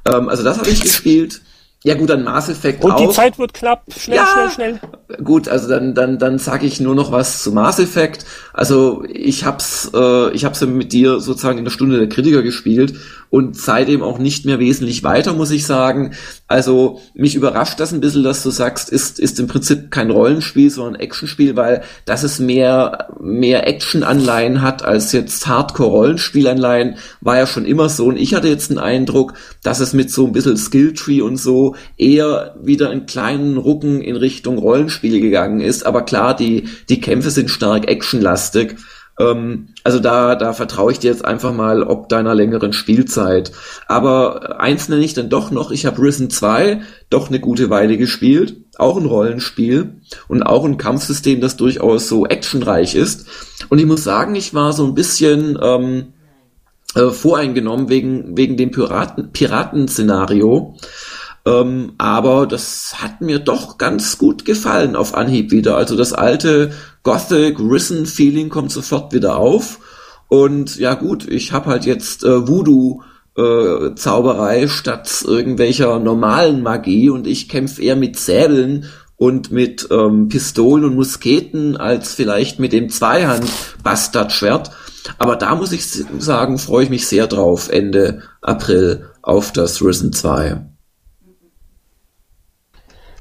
Ähm, also das habe ich gespielt. Ja gut, dann Mass Effect Und auch. die Zeit wird knapp. Schnell, ja, schnell, schnell. Gut, also dann dann dann sage ich nur noch was zu Mass Effect. Also ich hab's äh, ich hab's mit dir sozusagen in der Stunde der Kritiker gespielt und seitdem auch nicht mehr wesentlich weiter, muss ich sagen. Also mich überrascht das ein bisschen, dass du sagst, ist, ist im Prinzip kein Rollenspiel, sondern Actionspiel, weil das es mehr, mehr Action-Anleihen hat als jetzt Hardcore-Rollenspielanleihen, war ja schon immer so. Und ich hatte jetzt den Eindruck, dass es mit so ein bisschen Skilltree und so eher wieder einen kleinen Rucken in Richtung Rollenspiel gegangen ist. Aber klar, die, die Kämpfe sind stark actionlastig. Ähm, also da, da vertraue ich dir jetzt einfach mal ob deiner längeren Spielzeit. Aber eins nenne ich dann doch noch, ich habe Risen 2 doch eine gute Weile gespielt, auch ein Rollenspiel und auch ein Kampfsystem, das durchaus so actionreich ist. Und ich muss sagen, ich war so ein bisschen ähm, äh, voreingenommen wegen, wegen dem Piraten, Piratenszenario. Ähm, aber das hat mir doch ganz gut gefallen auf Anhieb wieder. Also das alte Gothic Risen Feeling kommt sofort wieder auf. Und ja gut, ich habe halt jetzt äh, Voodoo äh, Zauberei statt irgendwelcher normalen Magie und ich kämpfe eher mit Säbeln und mit ähm, Pistolen und Musketen als vielleicht mit dem Zweihand-Bastardschwert. Aber da muss ich sagen, freue ich mich sehr drauf, Ende April auf das Risen 2.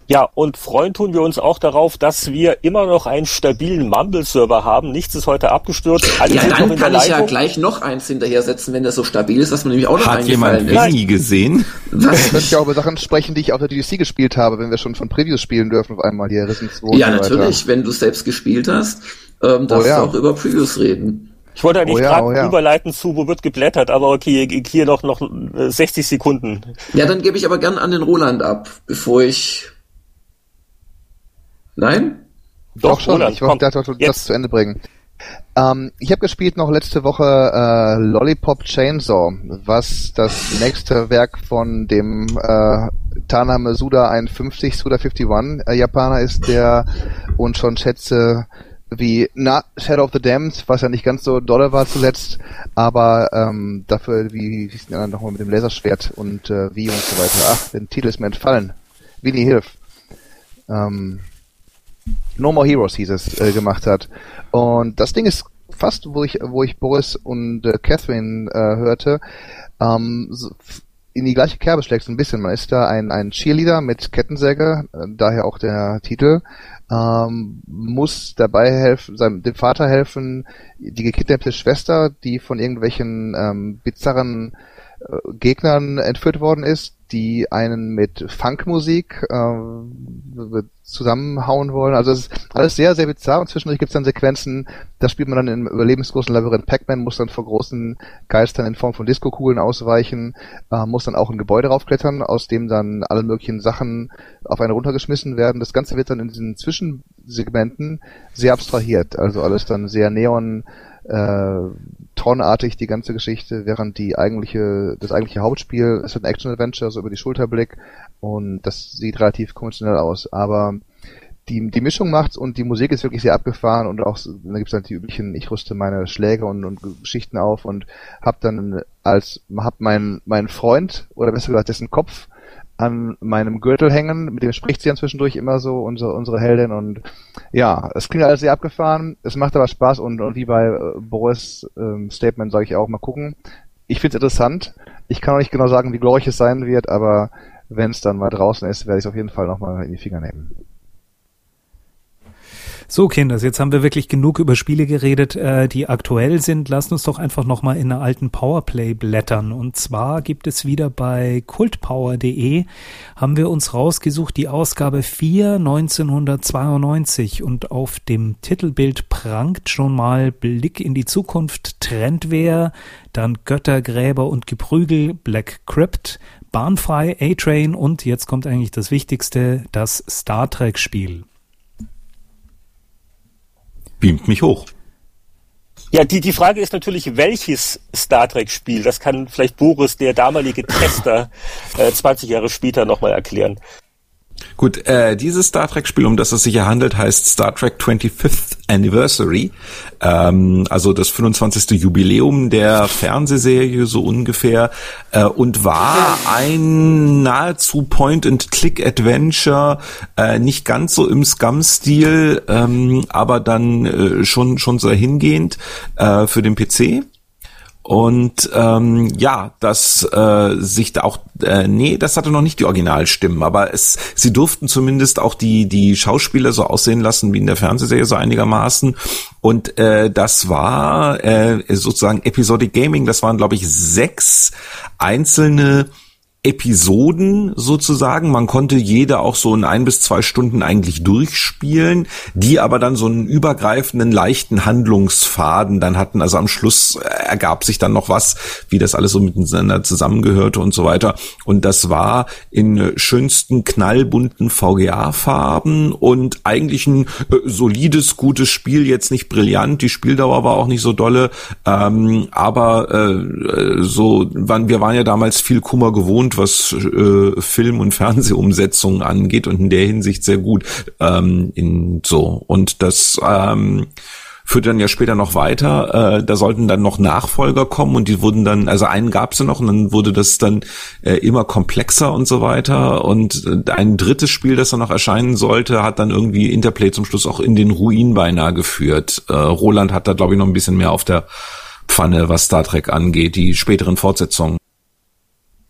Ja, und freuen tun wir uns auch darauf, dass wir immer noch einen stabilen Mumble-Server haben. Nichts ist heute abgestürzt. Alle ja, dann kann ich ja gleich noch eins hinterher setzen, wenn das so stabil ist, dass man nämlich auch noch Hat jemand Winnie gesehen? Was? Ich könnte ja auch über Sachen sprechen, die ich auf der DDC gespielt habe, wenn wir schon von Previews spielen dürfen auf einmal hier Risen 2. Ja, natürlich, wenn du selbst gespielt hast, ähm, darfst oh, ja. du auch über Previews reden. Ich wollte eigentlich oh ja, gerade oh ja. überleiten zu, wo wird geblättert, aber okay, hier noch, noch 60 äh, Sekunden. Ja, dann gebe ich aber gern an den Roland ab, bevor ich... Nein? Doch, Doch schon. Roland, ich wollte das, das zu Ende bringen. Ähm, ich habe gespielt noch letzte Woche äh, Lollipop Chainsaw, was das nächste Werk von dem äh, Taname Suda 51, Suda 51 äh, Japaner ist, der uns schon Schätze wie na, Shadow of the Damned, was ja nicht ganz so dolle war zuletzt, aber ähm, dafür, wie hieß denn nochmal mit dem Laserschwert und äh, wie und so weiter. Ach, den Titel ist mir entfallen. Winnie Hilf. Ähm, No More Heroes hieß es, äh, gemacht hat. Und das Ding ist fast, wo ich, wo ich Boris und äh, Catherine äh, hörte, ähm, so, in die gleiche Kerbe schlägt ein bisschen. Man ist da ein, ein Cheerleader mit Kettensäge, äh, daher auch der Titel, ähm, muss dabei helfen, seinem, dem Vater helfen, die gekidnappte Schwester, die von irgendwelchen ähm, bizarren Gegnern entführt worden ist, die einen mit Funkmusik äh, zusammenhauen wollen. Also es ist alles sehr, sehr bizarr und zwischendurch gibt es dann Sequenzen, da spielt man dann im überlebensgroßen Labyrinth Pac-Man, muss dann vor großen Geistern in Form von Disco-Kugeln ausweichen, äh, muss dann auch ein Gebäude raufklettern, aus dem dann alle möglichen Sachen auf einen runtergeschmissen werden. Das Ganze wird dann in diesen Zwischensegmenten sehr abstrahiert, also alles dann sehr neon äh, Tron-artig die ganze Geschichte, während die eigentliche, das eigentliche Hauptspiel ist ein Action-Adventure, so über die Schulterblick und das sieht relativ konventionell aus, aber die, die Mischung macht's und die Musik ist wirklich sehr abgefahren und auch, da gibt's halt die üblichen, ich rüste meine Schläge und, und Geschichten auf und hab dann als, hab meinen, meinen Freund, oder besser gesagt dessen Kopf an meinem Gürtel hängen, mit dem spricht sie dann zwischendurch immer so, unsere, unsere Heldin. Und ja, es klingt alles sehr abgefahren, es macht aber Spaß. Und, und wie bei äh, Boris ähm, Statement sage ich auch, mal gucken. Ich finde es interessant, ich kann auch nicht genau sagen, wie glorreich es sein wird, aber wenn es dann mal draußen ist, werde ich es auf jeden Fall nochmal in die Finger nehmen. So, Kinders, jetzt haben wir wirklich genug über Spiele geredet, äh, die aktuell sind. Lasst uns doch einfach nochmal in einer alten Powerplay blättern. Und zwar gibt es wieder bei kultpower.de, haben wir uns rausgesucht, die Ausgabe 4 1992. Und auf dem Titelbild prangt schon mal Blick in die Zukunft, Trendwehr, dann Götter, Gräber und Geprügel, Black Crypt, Bahnfrei, A-Train und jetzt kommt eigentlich das Wichtigste, das Star Trek Spiel beamt mich hoch. Ja, die, die Frage ist natürlich, welches Star Trek-Spiel? Das kann vielleicht Boris, der damalige Tester, äh, 20 Jahre später nochmal erklären. Gut, äh, dieses Star Trek-Spiel, um das es sich hier handelt, heißt Star Trek 25th Anniversary, ähm, also das 25. Jubiläum der Fernsehserie so ungefähr, äh, und war ein nahezu Point-and-Click-Adventure, äh, nicht ganz so im Scum-Stil, ähm, aber dann äh, schon schon sehr hingehend äh, für den PC. Und ähm, ja, dass äh, sich da auch, äh, nee, das hatte noch nicht die Originalstimmen, aber es, sie durften zumindest auch die die Schauspieler so aussehen lassen wie in der Fernsehserie so einigermaßen. Und äh, das war äh, sozusagen Episodic Gaming. Das waren glaube ich sechs einzelne Episoden sozusagen. Man konnte jede auch so in ein bis zwei Stunden eigentlich durchspielen, die aber dann so einen übergreifenden, leichten Handlungsfaden dann hatten. Also am Schluss ergab sich dann noch was, wie das alles so miteinander zusammengehörte und so weiter. Und das war in schönsten knallbunten VGA-Farben und eigentlich ein äh, solides, gutes Spiel. Jetzt nicht brillant, die Spieldauer war auch nicht so dolle, ähm, aber äh, so, wir waren ja damals viel Kummer gewohnt was äh, Film- und Fernsehumsetzungen angeht und in der Hinsicht sehr gut. Ähm, in so und das ähm, führte dann ja später noch weiter. Äh, da sollten dann noch Nachfolger kommen und die wurden dann, also einen gab es ja noch und dann wurde das dann äh, immer komplexer und so weiter. Und äh, ein drittes Spiel, das dann noch erscheinen sollte, hat dann irgendwie Interplay zum Schluss auch in den Ruin beinahe geführt. Äh, Roland hat da, glaube ich, noch ein bisschen mehr auf der Pfanne, was Star Trek angeht, die späteren Fortsetzungen.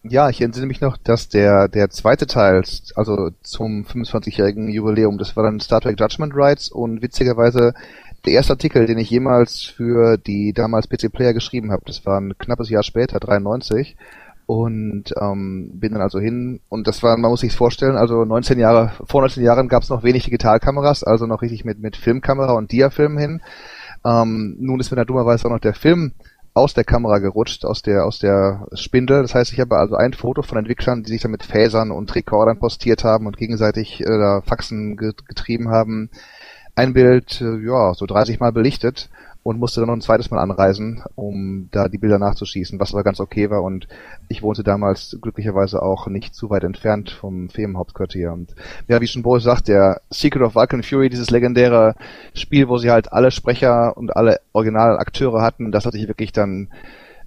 Ja, ich entsinne mich noch, dass der, der zweite Teil, also zum 25-jährigen Jubiläum, das war dann Star Trek Judgment Rights und witzigerweise der erste Artikel, den ich jemals für die damals PC Player geschrieben habe. Das war ein knappes Jahr später, 93. Und ähm, bin dann also hin und das war, man muss sich vorstellen, also 19 Jahre, vor 19 Jahren gab es noch wenig Digitalkameras, also noch richtig mit, mit Filmkamera und Diafilm hin. Ähm, nun ist mir da dummerweise auch noch der Film aus der Kamera gerutscht, aus der, aus der Spindel. Das heißt, ich habe also ein Foto von Entwicklern, die sich da mit Phasern und Rekordern postiert haben und gegenseitig äh, Faxen getrieben haben. Ein Bild, äh, ja, so 30 Mal belichtet und musste dann noch ein zweites Mal anreisen, um da die Bilder nachzuschießen, was aber ganz okay war. Und ich wohnte damals glücklicherweise auch nicht zu weit entfernt vom Firmenhauptquartier und ja, wie schon Boris sagt, der Secret of Vulcan Fury, dieses legendäre Spiel, wo sie halt alle Sprecher und alle Originalakteure hatten, das hat sich wirklich dann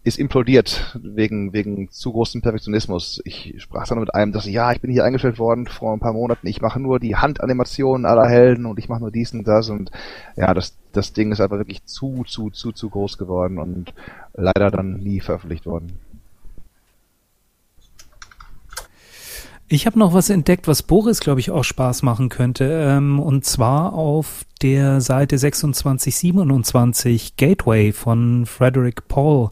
ist implodiert wegen, wegen zu großem Perfektionismus. Ich sprach dann mit einem, dass ja, ich bin hier eingestellt worden vor ein paar Monaten, ich mache nur die Handanimationen aller Helden und ich mache nur dies und das und ja, das, das Ding ist einfach wirklich zu, zu, zu, zu groß geworden und leider dann nie veröffentlicht worden. Ich habe noch was entdeckt, was Boris, glaube ich, auch Spaß machen könnte. Ähm, und zwar auf der Seite 2627 Gateway von Frederick Paul.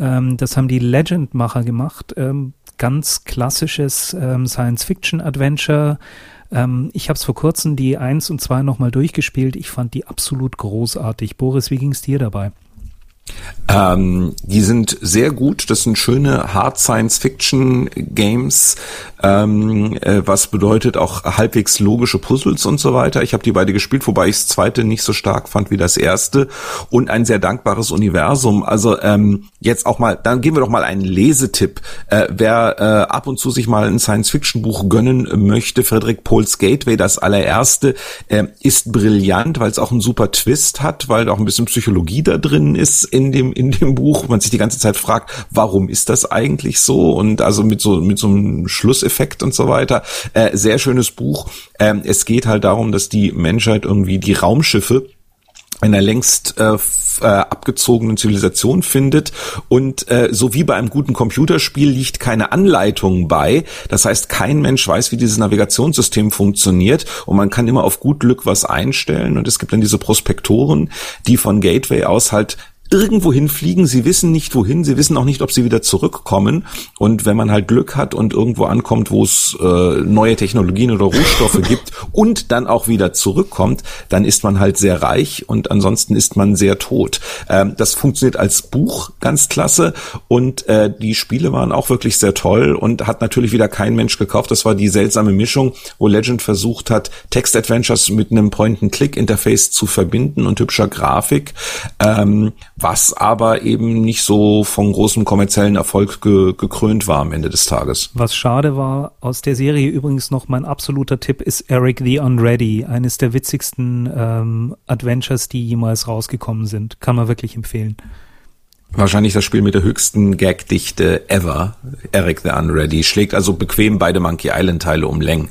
Ähm, das haben die Legend-Macher gemacht. Ähm, ganz klassisches ähm, Science-Fiction-Adventure. Ähm, ich habe es vor kurzem die 1 und 2 nochmal durchgespielt. Ich fand die absolut großartig. Boris, wie ging es dir dabei? Ähm, die sind sehr gut. Das sind schöne Hard Science Fiction Games, ähm, äh, was bedeutet auch halbwegs logische Puzzles und so weiter. Ich habe die beide gespielt, wobei ich das zweite nicht so stark fand wie das erste und ein sehr dankbares Universum. Also ähm, jetzt auch mal, dann geben wir doch mal einen Lesetipp. Äh, wer äh, ab und zu sich mal ein Science Fiction Buch gönnen möchte, Frederick Pohls Gateway, das allererste, äh, ist brillant, weil es auch einen super Twist hat, weil auch ein bisschen Psychologie da drin ist in dem in dem Buch, man sich die ganze Zeit fragt, warum ist das eigentlich so? Und also mit so mit so einem Schlusseffekt und so weiter. Äh, sehr schönes Buch. Ähm, es geht halt darum, dass die Menschheit irgendwie die Raumschiffe einer längst äh, äh, abgezogenen Zivilisation findet und äh, so wie bei einem guten Computerspiel liegt keine Anleitung bei. Das heißt, kein Mensch weiß, wie dieses Navigationssystem funktioniert und man kann immer auf gut Glück was einstellen und es gibt dann diese Prospektoren, die von Gateway aus halt irgendwo hinfliegen, sie wissen nicht wohin, sie wissen auch nicht, ob sie wieder zurückkommen. Und wenn man halt Glück hat und irgendwo ankommt, wo es äh, neue Technologien oder Rohstoffe gibt und dann auch wieder zurückkommt, dann ist man halt sehr reich und ansonsten ist man sehr tot. Ähm, das funktioniert als Buch ganz klasse und äh, die Spiele waren auch wirklich sehr toll und hat natürlich wieder kein Mensch gekauft. Das war die seltsame Mischung, wo Legend versucht hat, Text-Adventures mit einem Point-and-Click-Interface zu verbinden und hübscher Grafik. Ähm, was aber eben nicht so von großem kommerziellen Erfolg ge gekrönt war am Ende des Tages. Was schade war, aus der Serie übrigens noch mein absoluter Tipp ist Eric the Unready, eines der witzigsten ähm, Adventures, die jemals rausgekommen sind. Kann man wirklich empfehlen. Wahrscheinlich das Spiel mit der höchsten Gagdichte ever. Eric the Unready schlägt also bequem beide Monkey Island Teile um Längen.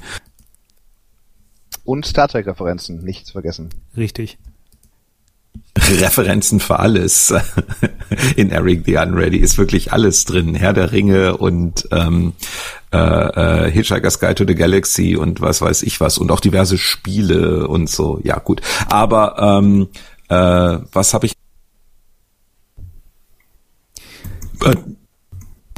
Und Star Trek Referenzen, nichts vergessen. Richtig. Referenzen für alles. In Eric the Unready ist wirklich alles drin. Herr der Ringe und ähm, äh, äh, Hitchhiker's Guide to the Galaxy und was weiß ich was und auch diverse Spiele und so. Ja, gut. Aber ähm, äh, was habe ich? Äh,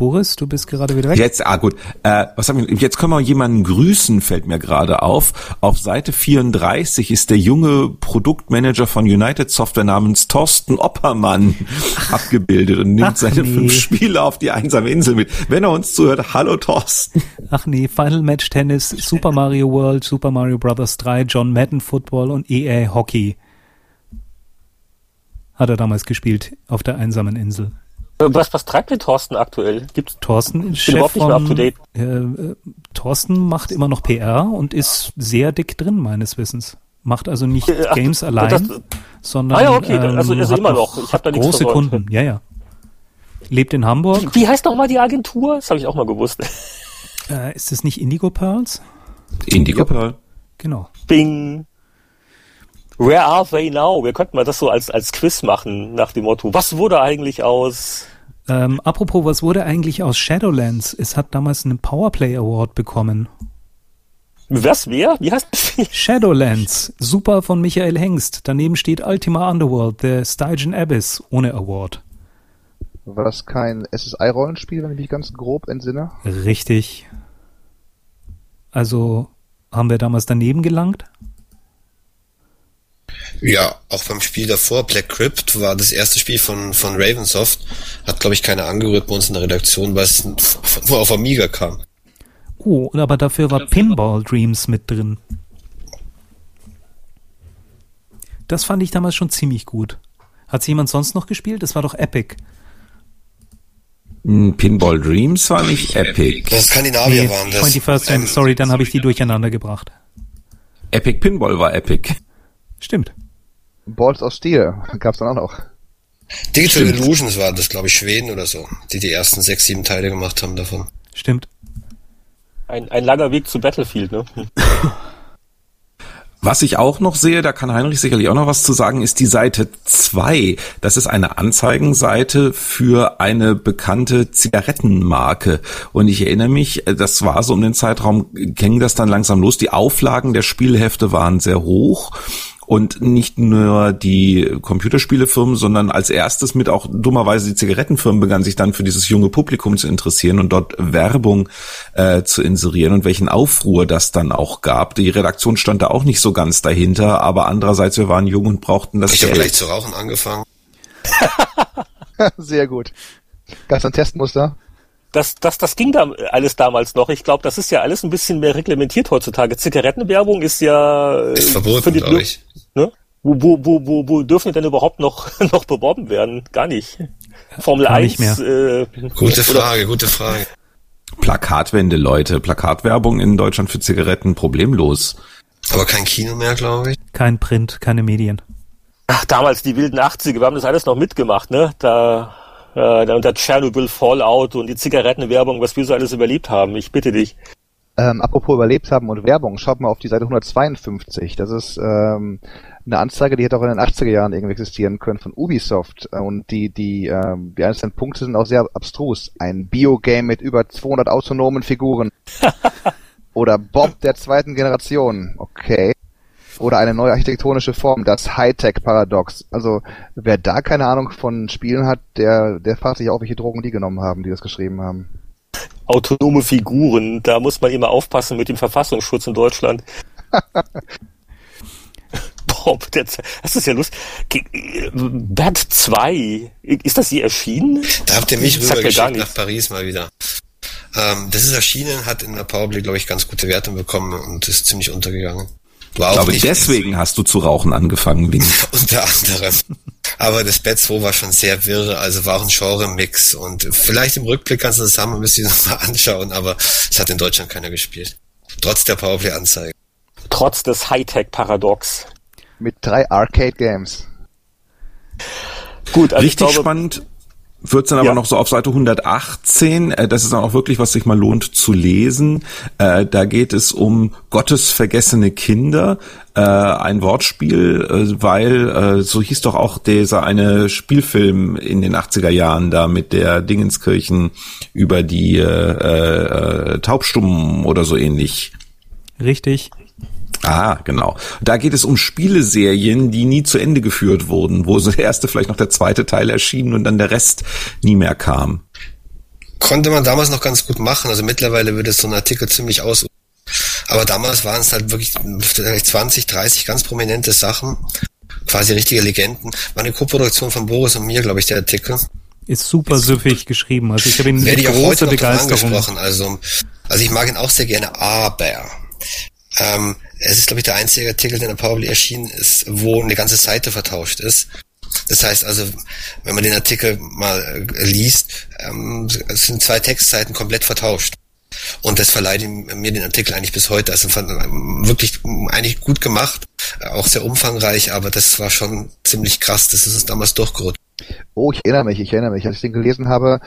Boris, du bist gerade wieder weg. Jetzt, ah gut. Äh, was haben wir, jetzt können wir jemanden grüßen, fällt mir gerade auf. Auf Seite 34 ist der junge Produktmanager von United Software namens Thorsten Oppermann Ach. abgebildet und nimmt Ach, seine nee. fünf Spiele auf die einsame Insel mit. Wenn er uns zuhört, hallo Thorsten. Ach nee, Final Match Tennis, Super Mario World, Super Mario Bros. 3, John Madden Football und EA Hockey. Hat er damals gespielt auf der einsamen Insel. Was, was treibt denn Thorsten aktuell? Gibt's Thorsten ist Chef überhaupt nicht mehr up to date. Äh, äh, Thorsten macht immer noch PR und ist sehr dick drin, meines Wissens. Macht also nicht äh, Ach, Games allein, das, sondern ah, ja, okay. Ähm, also, also immer noch. Ich hab da große Kunden. Ja, ja. Lebt in Hamburg. Wie, wie heißt noch mal die Agentur? Das habe ich auch mal gewusst. Äh, ist es nicht Indigo Pearls? Indigo Pearl. Genau. Bing. Where are they now? Wir könnten mal das so als, als Quiz machen, nach dem Motto, was wurde eigentlich aus... Ähm, apropos, was wurde eigentlich aus Shadowlands? Es hat damals einen Powerplay Award bekommen. Was, wer? Wie heißt das? Shadowlands, super von Michael Hengst. Daneben steht Ultima Underworld, The Stygian Abyss, ohne Award. War das kein SSI-Rollenspiel, wenn ich mich ganz grob entsinne? Richtig. Also haben wir damals daneben gelangt? Ja, auch beim Spiel davor, Black Crypt, war das erste Spiel von, von Ravensoft. Hat, glaube ich, keiner angerührt bei uns in der Redaktion, weil es nur auf Amiga kam. Oh, aber dafür war Pinball Dreams mit drin. Das fand ich damals schon ziemlich gut. Hat jemand sonst noch gespielt? Das war doch Epic. Hm, Pinball Dreams war nicht Epic. Das Skandinavier nee, waren das. 21st ähm, sorry, dann habe ich die durcheinander gebracht. Epic Pinball war Epic. Stimmt. Balls of Steel gab's dann auch noch. Digital Stimmt. Illusions waren das, glaube ich, Schweden oder so, die die ersten sechs, sieben Teile gemacht haben davon. Stimmt. Ein, ein langer Weg zu Battlefield, ne? Was ich auch noch sehe, da kann Heinrich sicherlich auch noch was zu sagen, ist die Seite 2. Das ist eine Anzeigenseite für eine bekannte Zigarettenmarke. Und ich erinnere mich, das war so um den Zeitraum, ging das dann langsam los. Die Auflagen der Spielhefte waren sehr hoch und nicht nur die Computerspielefirmen, sondern als erstes mit auch dummerweise die Zigarettenfirmen begannen sich dann für dieses junge Publikum zu interessieren und dort Werbung äh, zu inserieren und welchen Aufruhr das dann auch gab. Die Redaktion stand da auch nicht so ganz dahinter, aber andererseits wir waren jung und brauchten das Ich habe gleich zu rauchen angefangen. Sehr gut. Gab es ein Testmuster? Das, das, das ging da alles damals noch. Ich glaube, das ist ja alles ein bisschen mehr reglementiert heutzutage. Zigarettenwerbung ist ja ist verboten, glaube ich. Ne? Wo, wo, wo, wo, wo dürfen die denn überhaupt noch, noch beworben werden? Gar nicht. Formel Gar 1. Nicht mehr. Äh, gute Frage, gute Frage. Plakatwände, Leute. Plakatwerbung in Deutschland für Zigaretten problemlos. Aber kein Kino mehr, glaube ich. Kein Print, keine Medien. Ach, damals die wilden 80er, wir haben das alles noch mitgemacht, ne? Da äh, und der Chernobyl Fallout und die Zigarettenwerbung, was wir so alles überlebt haben. Ich bitte dich. Ähm, apropos überlebt haben und Werbung, schaut mal auf die Seite 152. Das ist ähm, eine Anzeige, die hätte auch in den 80er Jahren irgendwie existieren können von Ubisoft. Und die, die, ähm, die einzelnen Punkte sind auch sehr abstrus. Ein Biogame mit über 200 autonomen Figuren. Oder Bob der zweiten Generation. Okay oder eine neue architektonische Form, das Hightech-Paradox. Also wer da keine Ahnung von Spielen hat, der, der fragt sich auch, welche Drogen die genommen haben, die das geschrieben haben. Autonome Figuren, da muss man immer aufpassen mit dem Verfassungsschutz in Deutschland. Bob, das ist ja lustig. Bad 2, ist das hier erschienen? Da habt ihr mich rübergeschickt nach Paris mal wieder. Ähm, das ist erschienen, hat in der Powerplay, glaube ich, ganz gute Wertung bekommen und ist ziemlich untergegangen. War ich glaube, deswegen hast du zu rauchen angefangen, Winnie. Unter anderem. Aber das Bad 2 war schon sehr wirre, also war auch ein Genre-Mix und vielleicht im Rückblick kannst du das haben, müsst ihr nochmal anschauen, aber es hat in Deutschland keiner gespielt. Trotz der Powerplay-Anzeige. Trotz des Hightech-Paradox. Mit drei Arcade-Games. Gut, also Richtig glaube, spannend wird dann aber ja. noch so auf Seite 118. Äh, das ist dann auch wirklich, was sich mal lohnt zu lesen. Äh, da geht es um Gottes vergessene Kinder. Äh, ein Wortspiel, äh, weil äh, so hieß doch auch dieser eine Spielfilm in den 80er Jahren da mit der Dingenskirchen über die äh, äh, Taubstummen oder so ähnlich. Richtig. Ah, genau. Da geht es um Spieleserien, die nie zu Ende geführt wurden, wo so der erste, vielleicht noch der zweite Teil erschien und dann der Rest nie mehr kam. Konnte man damals noch ganz gut machen. Also mittlerweile würde so ein Artikel ziemlich aus. Aber damals waren es halt wirklich 20, 30 ganz prominente Sachen. Quasi richtige Legenden. War eine Koproduktion von Boris und mir, glaube ich, der Artikel. Ist super süffig geschrieben. Also ich habe ihn mit großer Begeisterung. Also, also ich mag ihn auch sehr gerne, aber ähm, es ist, glaube ich, der einzige Artikel, der in der Powerplay erschienen ist, wo eine ganze Seite vertauscht ist. Das heißt also, wenn man den Artikel mal äh, liest, ähm, sind zwei Textseiten komplett vertauscht. Und das verleiht mir den Artikel eigentlich bis heute. Also ähm, wirklich eigentlich gut gemacht, auch sehr umfangreich, aber das war schon ziemlich krass. Das ist uns damals durchgerutscht. Oh, ich erinnere mich, ich erinnere mich. Als ich den gelesen habe,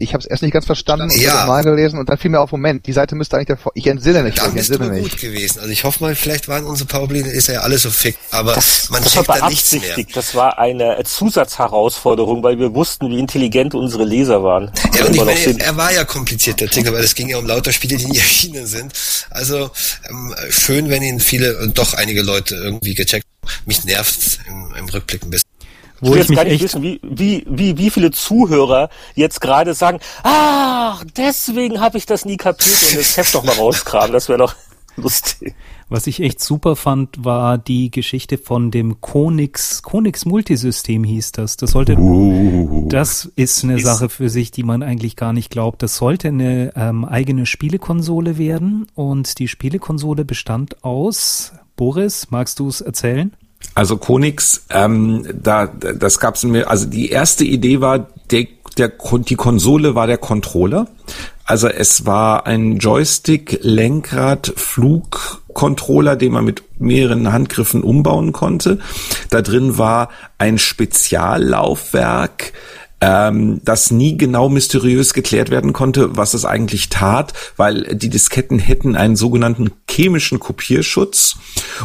ich habe es erst nicht ganz verstanden und ja. mal gelesen und dann fiel mir auf, Moment, die Seite müsste eigentlich davor, ich entsinne mich. Dann ich bist entsinne du mich. gut gewesen. Also ich hoffe mal, vielleicht waren unsere Powerplay, ist ja alles so fick, aber das, man das checkt war da nichts mehr. Das war eine Zusatzherausforderung, weil wir wussten, wie intelligent unsere Leser waren. Ja, und ich meine, er war ja kompliziert, der Artikel, weil es ging ja um lauter Spiele, die nie erschienen sind. Also ähm, schön, wenn ihn viele, doch einige Leute irgendwie gecheckt Mich nervt im, im Rückblick ein bisschen. Wo ich, ich gar nicht wissen, wie, wie, wie, wie viele Zuhörer jetzt gerade sagen, ah, deswegen habe ich das nie kapiert und das Heft doch mal rauskramen, das wäre doch lustig. Was ich echt super fand, war die Geschichte von dem Konix, Konix Multisystem hieß das. Das sollte, uh, das ist eine ist Sache für sich, die man eigentlich gar nicht glaubt. Das sollte eine ähm, eigene Spielekonsole werden und die Spielekonsole bestand aus, Boris, magst du es erzählen? Also Konix, ähm, da, das gab's mir, also die erste Idee war, der, der, die Konsole war der Controller. Also es war ein Joystick, Lenkrad, Flugcontroller, den man mit mehreren Handgriffen umbauen konnte. Da drin war ein Speziallaufwerk, ähm, das nie genau mysteriös geklärt werden konnte, was es eigentlich tat, weil die Disketten hätten einen sogenannten chemischen Kopierschutz.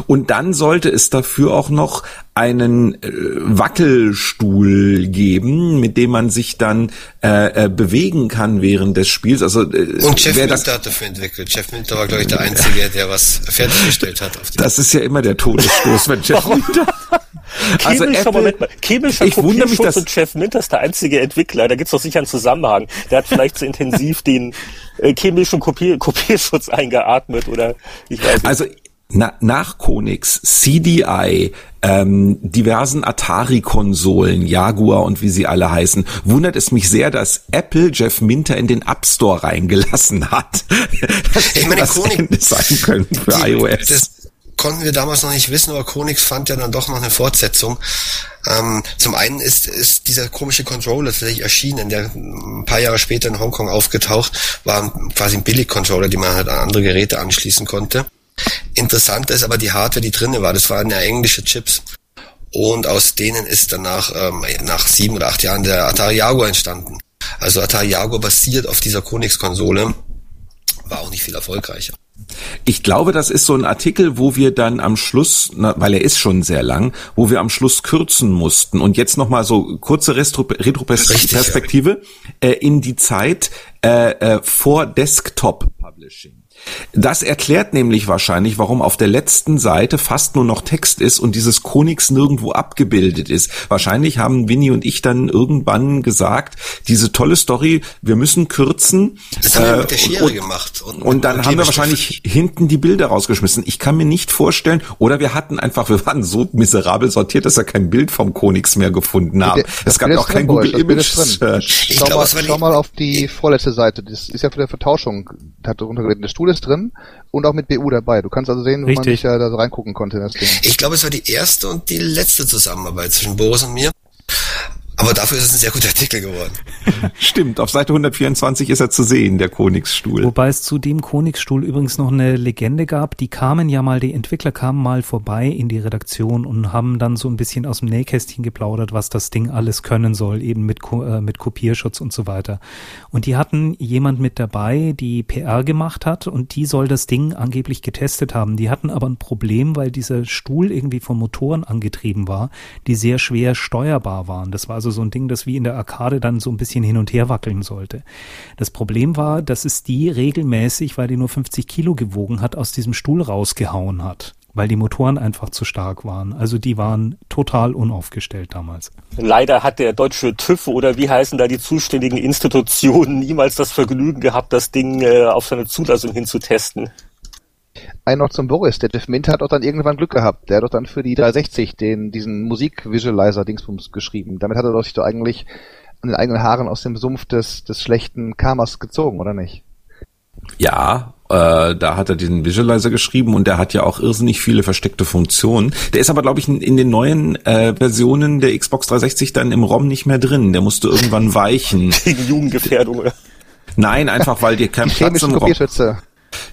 Und dann sollte es dafür auch noch einen äh, Wackelstuhl geben, mit dem man sich dann äh, äh, bewegen kann während des Spiels. Also äh, und Jeff Minter das, hat dafür entwickelt. Jeff Minter war glaube ich der Einzige, der was fertiggestellt hat. Auf das ist ja immer der Todesstoß, wenn Jeff Minter also chemischer, Apple, Moment mal, chemischer ich wundere mich, dass und Jeff Minter ist der einzige Entwickler. Da gibt's doch sicher einen Zusammenhang. Der hat vielleicht zu intensiv den äh, chemischen Kopier Kopierschutz eingeatmet oder ich weiß nicht. Also na, nach Konix, CDI, ähm, diversen Atari-Konsolen, Jaguar und wie sie alle heißen, wundert es mich sehr, dass Apple Jeff Minter in den App Store reingelassen hat. Das ich meine, Konix sein können für die, iOS. Das, konnten wir damals noch nicht wissen, aber Konix fand ja dann doch noch eine Fortsetzung. Ähm, zum einen ist, ist dieser komische Controller tatsächlich erschienen, der ein paar Jahre später in Hongkong aufgetaucht, war quasi ein Billig-Controller, den man halt an andere Geräte anschließen konnte. Interessant ist aber die Hardware, die drinne war. Das waren ja englische Chips. Und aus denen ist danach, ähm, nach sieben oder acht Jahren, der Atari Jaguar entstanden. Also Atari Jaguar basiert auf dieser Konix-Konsole, war auch nicht viel erfolgreicher. Ich glaube, das ist so ein Artikel, wo wir dann am Schluss, na, weil er ist schon sehr lang, wo wir am Schluss kürzen mussten. Und jetzt nochmal so kurze Retroperspektive äh, in die Zeit äh, äh, vor Desktop Publishing. Das erklärt nämlich wahrscheinlich, warum auf der letzten Seite fast nur noch Text ist und dieses Konix nirgendwo abgebildet ist. Wahrscheinlich haben Winnie und ich dann irgendwann gesagt, diese tolle Story, wir müssen kürzen. Das haben wir mit der Schere und, gemacht. Und, und dann und haben wir wahrscheinlich hinten die Bilder rausgeschmissen. Ich kann mir nicht vorstellen, oder wir hatten einfach, wir waren so miserabel sortiert, dass wir kein Bild vom Konix mehr gefunden haben. es gab auch kein Google Image Search. Schau, mal, schau mal auf die vorletzte Seite. Das ist ja für die Vertauschung. Hat runtergelegt. Der Stuhl ist drin und auch mit BU dabei. Du kannst also sehen, wo Richtig. man sich ja da reingucken konnte in das Ding. Ich glaube, es war die erste und die letzte Zusammenarbeit zwischen Boris und mir. Aber dafür ist es ein sehr guter Artikel geworden. Stimmt, auf Seite 124 ist er zu sehen, der Konixstuhl. Wobei es zu dem Konixstuhl übrigens noch eine Legende gab. Die kamen ja mal, die Entwickler kamen mal vorbei in die Redaktion und haben dann so ein bisschen aus dem Nähkästchen geplaudert, was das Ding alles können soll, eben mit, äh, mit Kopierschutz und so weiter. Und die hatten jemand mit dabei, die PR gemacht hat und die soll das Ding angeblich getestet haben. Die hatten aber ein Problem, weil dieser Stuhl irgendwie von Motoren angetrieben war, die sehr schwer steuerbar waren. Das war also so ein Ding, das wie in der Arkade dann so ein bisschen hin und her wackeln sollte. Das Problem war, dass es die regelmäßig, weil die nur 50 Kilo gewogen hat, aus diesem Stuhl rausgehauen hat weil die Motoren einfach zu stark waren. Also die waren total unaufgestellt damals. Leider hat der deutsche TÜV oder wie heißen da die zuständigen Institutionen niemals das Vergnügen gehabt, das Ding äh, auf seine Zulassung hinzutesten. Ein noch zum Boris. Der Jeff Mint hat auch dann irgendwann Glück gehabt. Der hat doch dann für die 360 den, diesen Musik-Visualizer-Dingsbums geschrieben. Damit hat er sich doch eigentlich an den eigenen Haaren aus dem Sumpf des, des schlechten Karmas gezogen, oder nicht? Ja, äh, da hat er den Visualizer geschrieben und der hat ja auch irrsinnig viele versteckte Funktionen. Der ist aber, glaube ich, in, in, den neuen äh, Versionen der Xbox 360 dann im ROM nicht mehr drin. Der musste irgendwann weichen. Gegen Jugendgefährdung, oder? Nein, einfach weil dir kein Platz im ROM...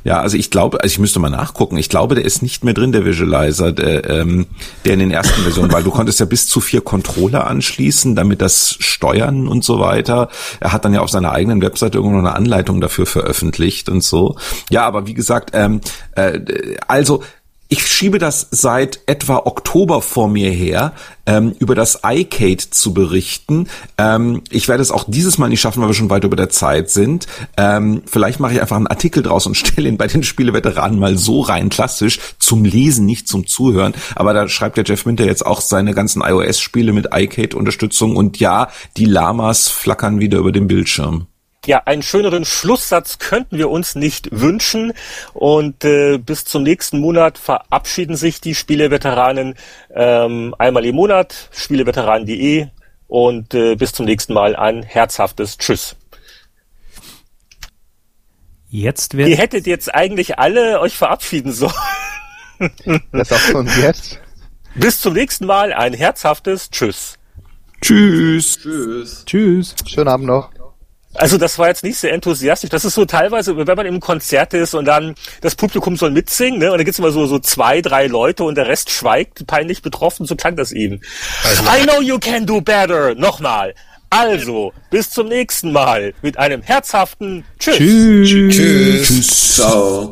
Ja, also ich glaube, also ich müsste mal nachgucken. Ich glaube, der ist nicht mehr drin, der Visualizer, der, ähm, der in den ersten Versionen, weil du konntest ja bis zu vier Controller anschließen, damit das steuern und so weiter. Er hat dann ja auf seiner eigenen Webseite irgendwo eine Anleitung dafür veröffentlicht und so. Ja, aber wie gesagt, ähm, äh, also ich schiebe das seit etwa Oktober vor mir her, ähm, über das iCade zu berichten. Ähm, ich werde es auch dieses Mal nicht schaffen, weil wir schon weit über der Zeit sind. Ähm, vielleicht mache ich einfach einen Artikel draus und stelle ihn bei den Spieleveteranen mal so rein, klassisch, zum Lesen, nicht zum Zuhören. Aber da schreibt der Jeff Minter jetzt auch seine ganzen iOS-Spiele mit iCade-Unterstützung und ja, die Lamas flackern wieder über dem Bildschirm. Ja, einen schöneren Schlusssatz könnten wir uns nicht wünschen. Und äh, bis zum nächsten Monat verabschieden sich die Spieleveteranen ähm, einmal im Monat, spieleveteranen.de und äh, bis zum nächsten Mal ein herzhaftes Tschüss. Jetzt wird Ihr hättet jetzt eigentlich alle euch verabschieden sollen. Das du uns jetzt? Bis zum nächsten Mal ein herzhaftes Tschüss. Tschüss. Tschüss. Tschüss. Schönen Abend noch. Also das war jetzt nicht sehr enthusiastisch. Das ist so teilweise, wenn man im Konzert ist und dann das Publikum soll mitsingen, ne? Und dann gibt's immer so so zwei, drei Leute und der Rest schweigt, peinlich betroffen. So klang das eben. Also, I know you can do better. Nochmal. Also, bis zum nächsten Mal mit einem herzhaften Tschüss. Tschüss. Tschüss. Tschüss. Ciao.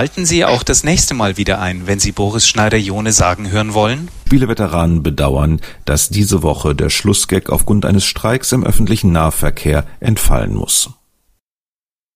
Schalten Sie auch das nächste Mal wieder ein, wenn Sie Boris Schneider-Jone sagen hören wollen. Spieleveteranen bedauern, dass diese Woche der Schlussgag aufgrund eines Streiks im öffentlichen Nahverkehr entfallen muss.